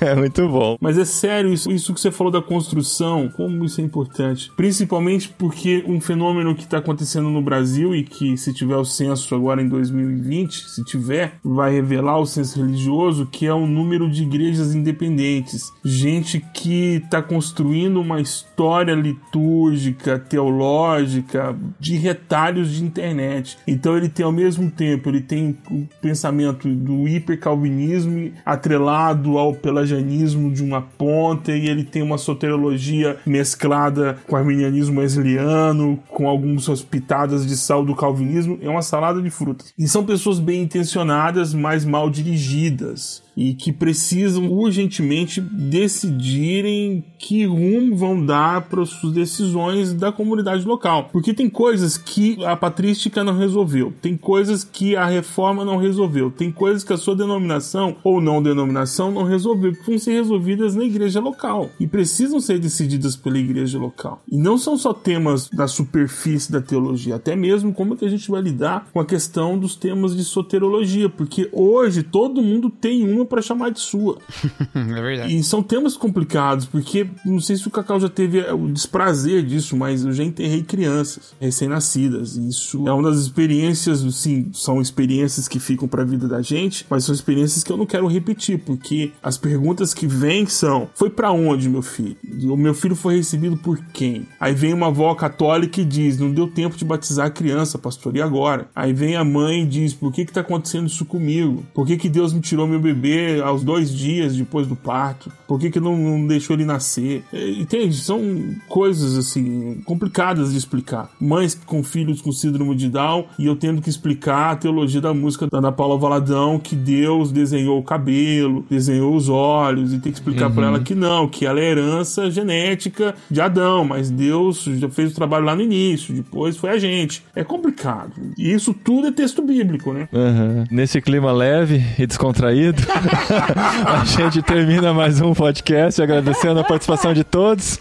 É, É muito bom. Mas é sério, isso, isso que você falou da construção, como isso é importante. Principalmente porque um fenômeno que está acontecendo no Brasil e que, se tiver o censo agora em 2020, se tiver, vai revelar o censo religioso, que é o número de igrejas independentes. Gente que está construindo uma história litúrgica, teológica, de retalhos de internet. Então ele tem ao mesmo tempo, ele tem o pensamento do hipercalvinismo atrelado ao pelagianismo de uma ponta e ele tem uma soteriologia mesclada com arminianismo wesleyano, com algumas pitadas de sal do calvinismo, é uma salada de frutas. E são pessoas bem intencionadas, mas mal dirigidas e que precisam urgentemente decidirem que rumo vão dar para as suas decisões da comunidade local. Porque tem coisas que a patrística não resolveu, tem coisas que a reforma não resolveu, tem coisas que a sua denominação ou não denominação não resolveu, que vão ser resolvidas na igreja local e precisam ser decididas pela igreja local. E não são só temas da superfície da teologia, até mesmo como é que a gente vai lidar com a questão dos temas de soterologia, porque hoje todo mundo tem uma para chamar de sua. É verdade. E são temas complicados, porque não sei se o Cacau já teve o desprazer disso, mas eu já enterrei crianças recém-nascidas. Isso é uma das experiências, sim, são experiências que ficam para a vida da gente, mas são experiências que eu não quero repetir, porque as perguntas que vêm são: foi para onde, meu filho? O meu filho foi recebido por quem? Aí vem uma avó católica e diz: não deu tempo de batizar a criança, pastor, e agora? Aí vem a mãe e diz: por que que tá acontecendo isso comigo? Por que que Deus me tirou meu bebê aos dois dias depois do parto? Por que que não, não deixou ele nascer? É, Entende? São coisas assim complicadas de explicar. Mães com filhos com síndrome de Down e eu tendo que explicar a teologia da música da Ana Paula Valadão que Deus desenhou o cabelo, desenhou os olhos e tem que explicar pra ela que não, que ela é herança genética de Adão, mas Deus já fez o trabalho lá no início, depois foi a gente. É complicado. E isso tudo é texto bíblico, né? Aham. Nesse clima leve e descontraído, a gente termina mais um podcast agradecendo a participação de todos.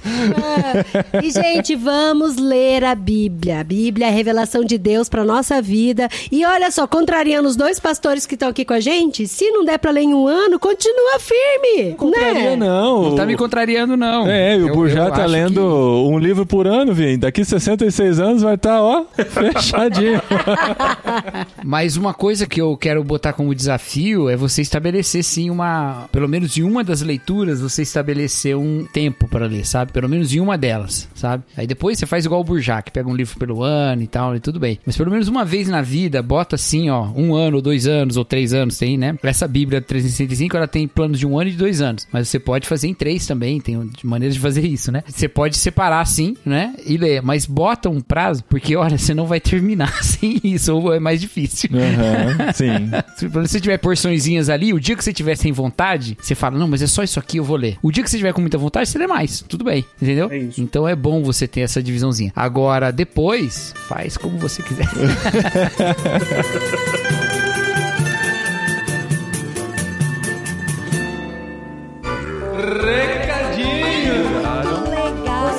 E, gente, vamos ler a Bíblia. A Bíblia é a revelação de Deus pra nossa vida. E olha só, contrariando os dois pastores que estão aqui com a gente, se não der pra ler em um ano, continua firme. Contraria né? não. Não tá me contrariando, não. É, e o Burjá tá lendo um livro por ano, Vim. Daqui 66 anos vai estar, ó, fechadinho. que- Mas uma coisa que eu quero botar como desafio é você estabelecer, sim, uma. Pelo menos em uma das leituras, você estabelecer um tempo pra ler, sabe? Pelo menos em uma delas, sabe? Aí depois você faz igual o Burjá, que pega um livro pelo ano e tal, e tudo bem. Mas pelo menos uma vez na vida, bota assim, ó, um ano, ou dois anos, ou três anos, tem, né? Essa Bíblia 365, ela tem planos de um ano e de dois anos. Mas você pode fazer em três também, tem maneiras de fazer isso, né? Você pode separar assim, né? E ler, mas bota um prazo, porque olha, você não vai terminar sem isso, ou é mais difícil. Aham, sim. Se você tiver porçõezinhas ali, o dia que você tiver sem vontade, você fala, não, mas é só isso aqui, eu vou ler. O dia que você tiver com muita vontade, você lê mais. Tudo bem, entendeu? É isso. Então é bom você ter essa divisãozinha. Agora, depois, faz como você quiser.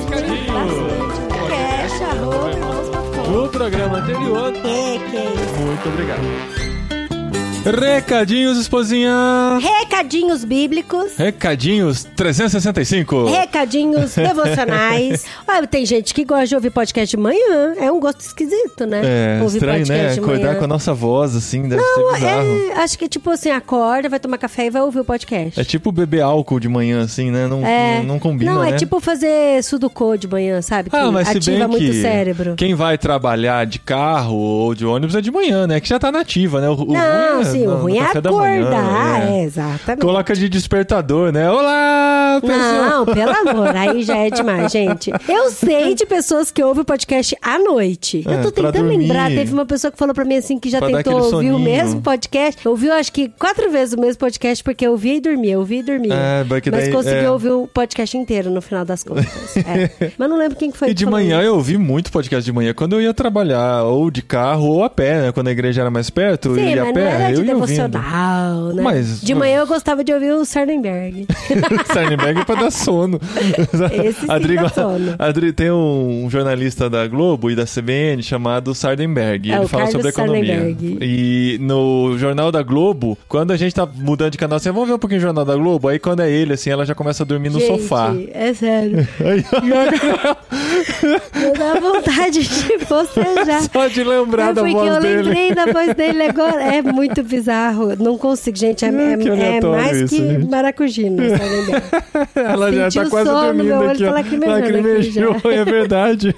Pra frente. No programa anterior, É, que isso. muito obrigado. Recadinhos, esposinha. Recadinho recadinhos bíblicos. Recadinhos 365. Recadinhos devocionais. Ah, tem gente que gosta de ouvir podcast de manhã. É um gosto esquisito, né? É, ouvir estranho, né? manhã. com a nossa voz, assim, deve ser bizarro. É, acho que tipo assim, acorda, vai tomar café e vai ouvir o podcast. É tipo beber álcool de manhã, assim, né? Não, É. não, não combina, Não, né? é tipo fazer sudoku de manhã, sabe? Que Ah, mas se ativa bem muito que o cérebro. quem vai trabalhar de carro ou de ônibus é de manhã, né? Que já tá nativa, né? O, o Não, é sim, no- o ruim é acordar. manhã, é, é. exatamente. Coloca de despertador, né? Olá, pessoal! Não, pelo amor, aí já é demais, gente. Eu sei de pessoas que ouvem o podcast à noite. É, eu tô tentando lembrar, teve uma pessoa que falou pra mim assim que já Pra tentou ouvir o mesmo podcast. Ouviu acho que quatro vezes o mesmo podcast porque eu ouvia e dormia, eu ouvia e dormia. É, Mas daí- conseguiu é. ouvir o podcast inteiro no final das contas. É. Mas não lembro quem que foi E que de manhã isso. eu ouvi muito podcast de manhã quando eu ia trabalhar, ou de carro ou a pé, né? Quando a igreja era mais perto, eu Sim, ia a pé, de eu devocional, né? Mas- de manhã eu gostava de ouvir o Sardenberg. Sardenberg é pra dar sono. Esse sim Adri, dá sono. Adri, tem um jornalista da Globo e da CBN chamado Sardenberg. É, ele fala Carlos sobre economia. Sardenberg. E no Jornal da Globo, quando a gente tá mudando de canal, assim, vamos ver um pouquinho o Jornal da Globo? Aí quando é ele, assim, ela já começa a dormir no Gente, sofá. É sério. Aí, Eu dá vontade de bocejar. Só de lembrar É da porque voz eu dele. lembrei da voz dele agora. É muito bizarro. Não consigo, gente. É, Ah, é- que é mais isso, que gente. maracujina, tá? Ela já tá quase sono, dormindo meu olho aqui, tá aqui Lacrimejou, é verdade.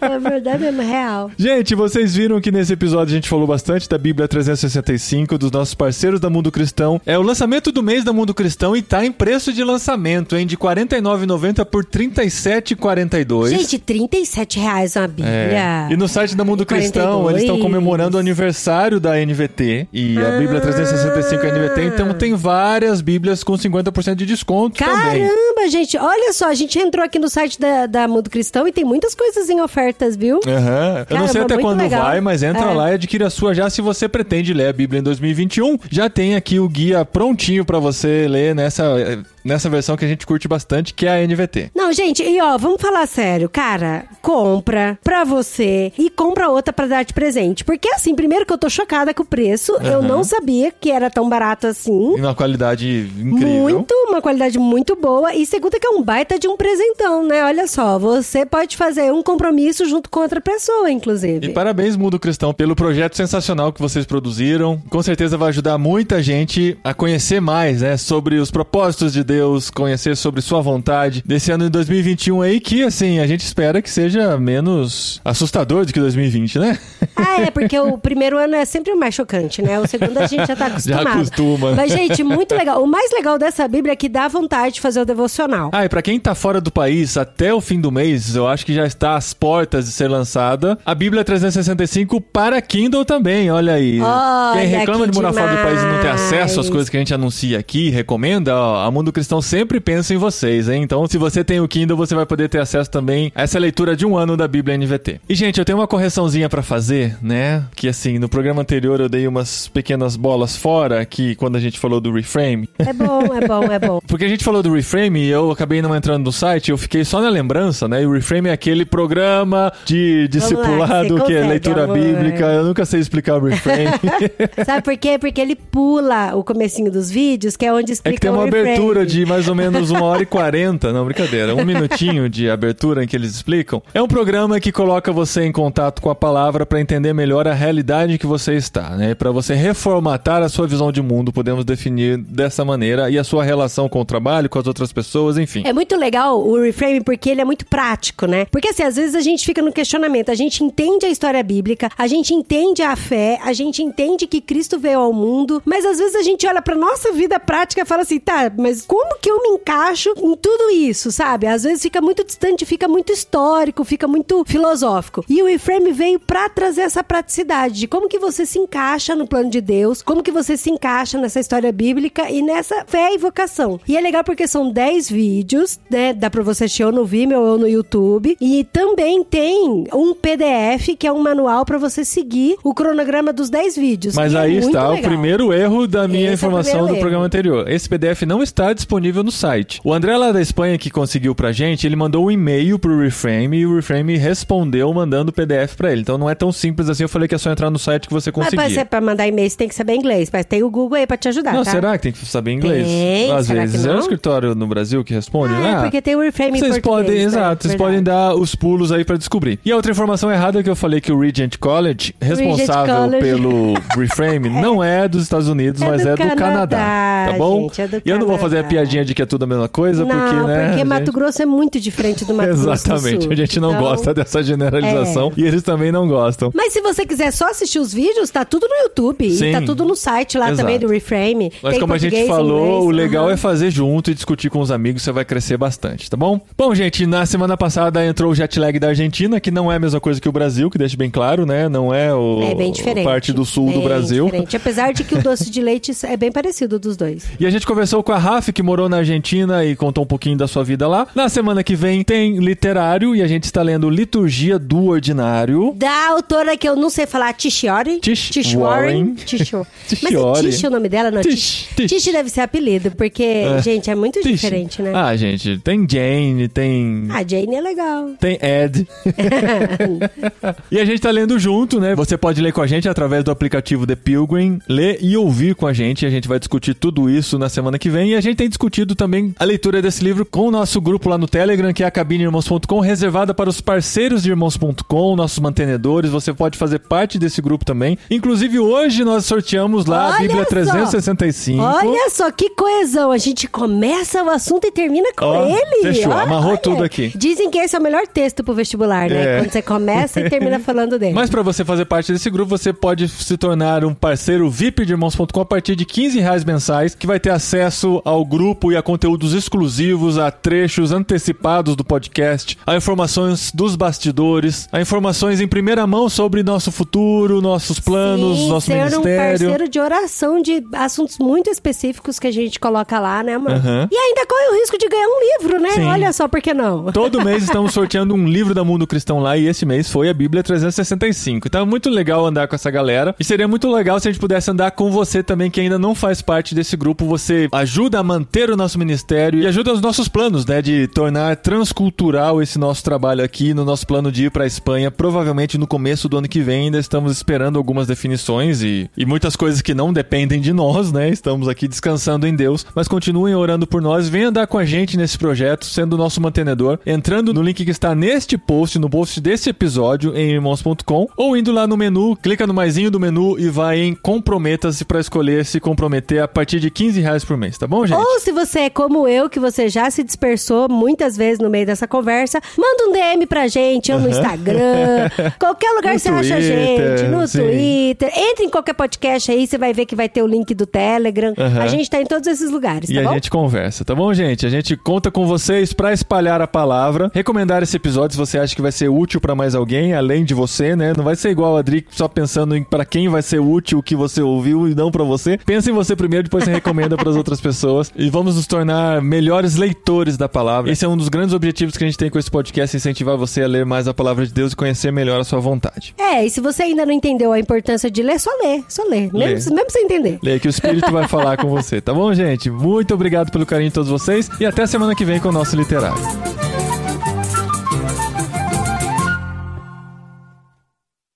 É verdade mesmo, real. Gente, vocês viram que nesse episódio a gente falou bastante da Bíblia 365, dos nossos parceiros da Mundo Cristão. É o lançamento do mês da Mundo Cristão e tá em preço de lançamento, hein? De R$ 49,90 por R$ 37,42. Gente, 37 reais uma Bíblia. É. E no site da Mundo Cristão, 42. eles estão comemorando o aniversário da NVT e a Bíblia 365 é NVT, então tem várias Bíblias com 50% de desconto também. Caramba, gente. Olha só, a gente entrou aqui no site da, da Mundo Cristão e tem muitas coisas em ofertas, viu? Aham. Eu não sei Caramba, até quando legal. vai, mas entra É. lá e adquire a sua já se você pretende ler a Bíblia em 2021. Já tem aqui o guia prontinho pra você ler nessa, nessa versão que a gente curte bastante, que é a NVT. Não, gente, e ó, vamos falar sério. Cara, compra pra você e compra outra pra dar de presente. Porque assim, primeiro que eu tô chocada com o preço, eu não sabia que era tão barato assim. E uma qualidade incrível. Muito, uma qualidade muito boa. E segunda que é um baita de um presentão, né? Olha só, você pode fazer um compromisso junto com outra pessoa, inclusive. E parabéns, Mundo Cristão, pelo projeto sensacional que vocês produziram. Com certeza vai ajudar muita gente a conhecer mais, né, sobre os propósitos de Deus, conhecer sobre sua vontade desse ano de 2021 aí, que, assim, a gente espera que seja menos assustador do que 2020, né? Ah, é, porque o primeiro ano é sempre o mais chocante, né? O segundo a gente já tá acostumado. acostuma. Mas, gente, muito legal. O mais legal dessa Bíblia é que dá vontade de fazer o devocional. Ah, e pra quem tá fora do país, até o fim do mês, eu acho que já está às portas de ser lançada a Bíblia 365 para Kindle também, olha aí. Olha quem reclama de morar fora do país e não ter demais. acesso às coisas que a gente anuncia aqui, recomenda, ó, a Mundo Cristão sempre pensa em vocês, hein? Então, se você tem o Kindle, você vai poder ter acesso também a essa leitura de um ano da Bíblia NVT. E, gente, eu tenho uma correçãozinha pra fazer, né? Que, assim, no programa anterior eu dei umas pequenas bolas fora, que quando a gente falou do reframe, É bom, é bom, é bom. porque a gente falou do Reframe e eu acabei não entrando no site, eu fiquei só na lembrança, né? E o Reframe é aquele programa de discipulado que é leitura amor. bíblica. Eu nunca sei explicar o Reframe. Sabe por quê? Porque ele pula o comecinho dos vídeos, que é onde é explica que tem uma reframe. abertura de mais ou menos uma hora e quarenta. Não, brincadeira. Um minutinho de abertura em que eles explicam. É um programa que coloca você em contato com a palavra para entender melhor a realidade que você está, né? Para você reformatar a sua visão de mundo, podemos definir dessa maneira, e a sua relação com o trabalho, com as outras pessoas, enfim. É muito legal o reframe porque ele é muito prático, né? Porque assim, às vezes a gente fica no questionamento, a gente entende a história bíblica, a gente entende a fé, a gente entende que Cristo veio ao mundo, mas às vezes a gente olha pra nossa vida prática e fala assim, tá, mas como que eu me encaixo em tudo isso, sabe? Às vezes fica muito distante, fica muito histórico, fica muito filosófico. E o reframe veio pra trazer essa praticidade de como que você se encaixa no plano de Deus, como que você se encaixa nessa história bíblica e nessa fé e vocação. E é legal porque são 10 vídeos, né? Dá pra você assistir ou no Vimeo ou no YouTube. E também tem um PDF, que é um manual pra você seguir o cronograma dos 10 vídeos. Mas é aí muito está o legal. primeiro erro da minha Esse é o informação primeiro do erro. programa anterior. Esse PDF não está disponível no site. O André lá da Espanha que conseguiu pra gente, ele mandou um e-mail pro Reframe e o Reframe respondeu mandando o PDF pra ele. Então não é tão simples assim. Eu falei que é só entrar no site que você Mas conseguir. pra, ser, pra mandar e-mail, você tem que saber inglês. Mas tem o Google aí pra te ajudar, Não, tá? será que tem que saber inglês? Tem, Às vezes é não? escritório no Brasil que responde, Ah, né? é, porque tem o reframe em Vocês podem, né? exato, vocês Verdade. podem dar os pulos aí pra descobrir. E a outra informação errada que eu falei que o Regent College, responsável College. pelo Reframe, não é dos Estados Unidos, É mas do é do Canadá, Canadá, tá bom? gente, é do e eu não vou fazer a Canadá. Piadinha de que é tudo a mesma coisa, Não, porque, né? porque a Mato gente- Grosso é muito diferente do Mato Grosso do Exatamente, a gente não Então- gosta dessa generalização É. e eles também não gostam. Mas se você quiser só assistir os vídeos, tá tudo no YouTube. Sim. E tá tudo no site lá Exato. também do Reframe. Mas Tem como a gente falou, inglês, o legal é fazer junto e discutir com os amigos, você vai crescer bastante, tá bom? Bom, gente, na semana passada entrou o jet lag da Argentina, que não é a mesma coisa que o Brasil, que deixa bem claro, né? Não é o É bem diferente. parte do sul do Bem Brasil. diferente. Apesar de que o doce de leite é bem parecido dos dois. E a gente conversou com a Raf, que morou na Argentina e contou um pouquinho da sua vida lá. Na semana que vem tem literário e a gente está lendo Liturgia do Ordinário. Da autora que eu não sei falar, Tishiori. Tish Warren. Warren. Tisho. Mas é. Tish o nome dela? Não, Tish, Tish. Tish. Tish deve ser apelido, porque, gente, é muito Tish. diferente, né? Ah, gente, tem Jane, tem. A Jane é legal. Tem Ed. e a gente tá lendo junto, né? Você pode ler com a gente através do aplicativo The Pilgrim, ler e ouvir com a gente. A gente vai discutir tudo isso na semana que vem. E a gente tem discutido também a leitura desse livro com o nosso grupo lá no Telegram, que é a cabineirmãos.com, reservada para os parceiros de irmãos.com, nossos mantenedores. Você pode fazer parte desse grupo também. Inclusive, hoje nós sorteamos lá a Olha Bíblia só. 365. Olha só que coesão. A gente começa o assunto e termina com Ó, ele. fechou, amarrou olha. tudo aqui. Dizem que esse é o melhor texto pro vestibular, né? É. Quando você começa e termina falando dele. Mas para você fazer parte desse grupo, você pode se tornar um parceiro VIP de irmãos.com a partir de 15 reais mensais, que vai ter acesso ao grupo e a conteúdos exclusivos, a trechos antecipados do podcast, a informações dos bastidores, a informações em primeira mão sobre nosso futuro, nossos planos, Sim, nosso ser um ministério. parceiro de oração de assuntos muito específicos que a gente coloca lá, né, amor? Aham. E ainda corre o risco de ganhar um livro, né? Sim. Olha só, por que não? Todo mês estamos sorteando um livro da Mundo Cristão lá e esse mês foi a Bíblia 365. Então é muito legal andar com essa galera e seria muito legal se a gente pudesse andar com você também que ainda não faz parte desse grupo. Você ajuda a manter o nosso ministério e ajuda os nossos planos, né, de tornar transcultural esse nosso trabalho aqui no nosso plano de ir para Espanha, provavelmente no começo do ano que vem. Ainda estamos esperando algumas definições e, e muitas coisas que não dependem de nós, né? Estamos aqui descansando em Deus, mas continuem orando por nós. Venha andar com a gente nesse projeto, sendo nosso mantenedor, entrando no link que está neste post, no post desse episódio em irmãos.com, ou indo lá no menu, clica no maisinho do menu e vai em comprometa-se para escolher se comprometer a partir de 15 reais por mês, tá bom, gente? Ou se você é como eu, que você já se dispersou muitas vezes no meio dessa conversa, manda um DM pra gente, ou no Instagram, qualquer lugar No você acha a Twitter, gente, no sim. Twitter. Entre em qualquer podcast aí, você vai ver que vai ter o link do Telegram. Aham. A gente tá em todos esses lugares, E tá a bom? gente conversa, tá bom, gente? A gente conta com vocês pra espalhar a palavra, recomendar esse episódio se você acha que vai ser útil pra mais alguém, além de você, né? Não vai ser igual a Adri só pensando em para quem vai ser útil o que você ouviu e não pra você. Pensa em você primeiro, depois você recomenda pras outras pessoas e vamos nos tornar melhores leitores da palavra. Esse é um dos grandes objetivos que a gente tem com esse podcast, incentivar você a ler mais a palavra de Deus e conhecer melhor a sua vontade. É, e se você ainda não entendeu a importância de ler, só lê, só lê. Lê. Mesmo, mesmo sem entender. Leia que o Espírito vai falar com você, tá bom, gente? Muito obrigado pelo carinho de todos vocês e até semana que vem com o nosso literário.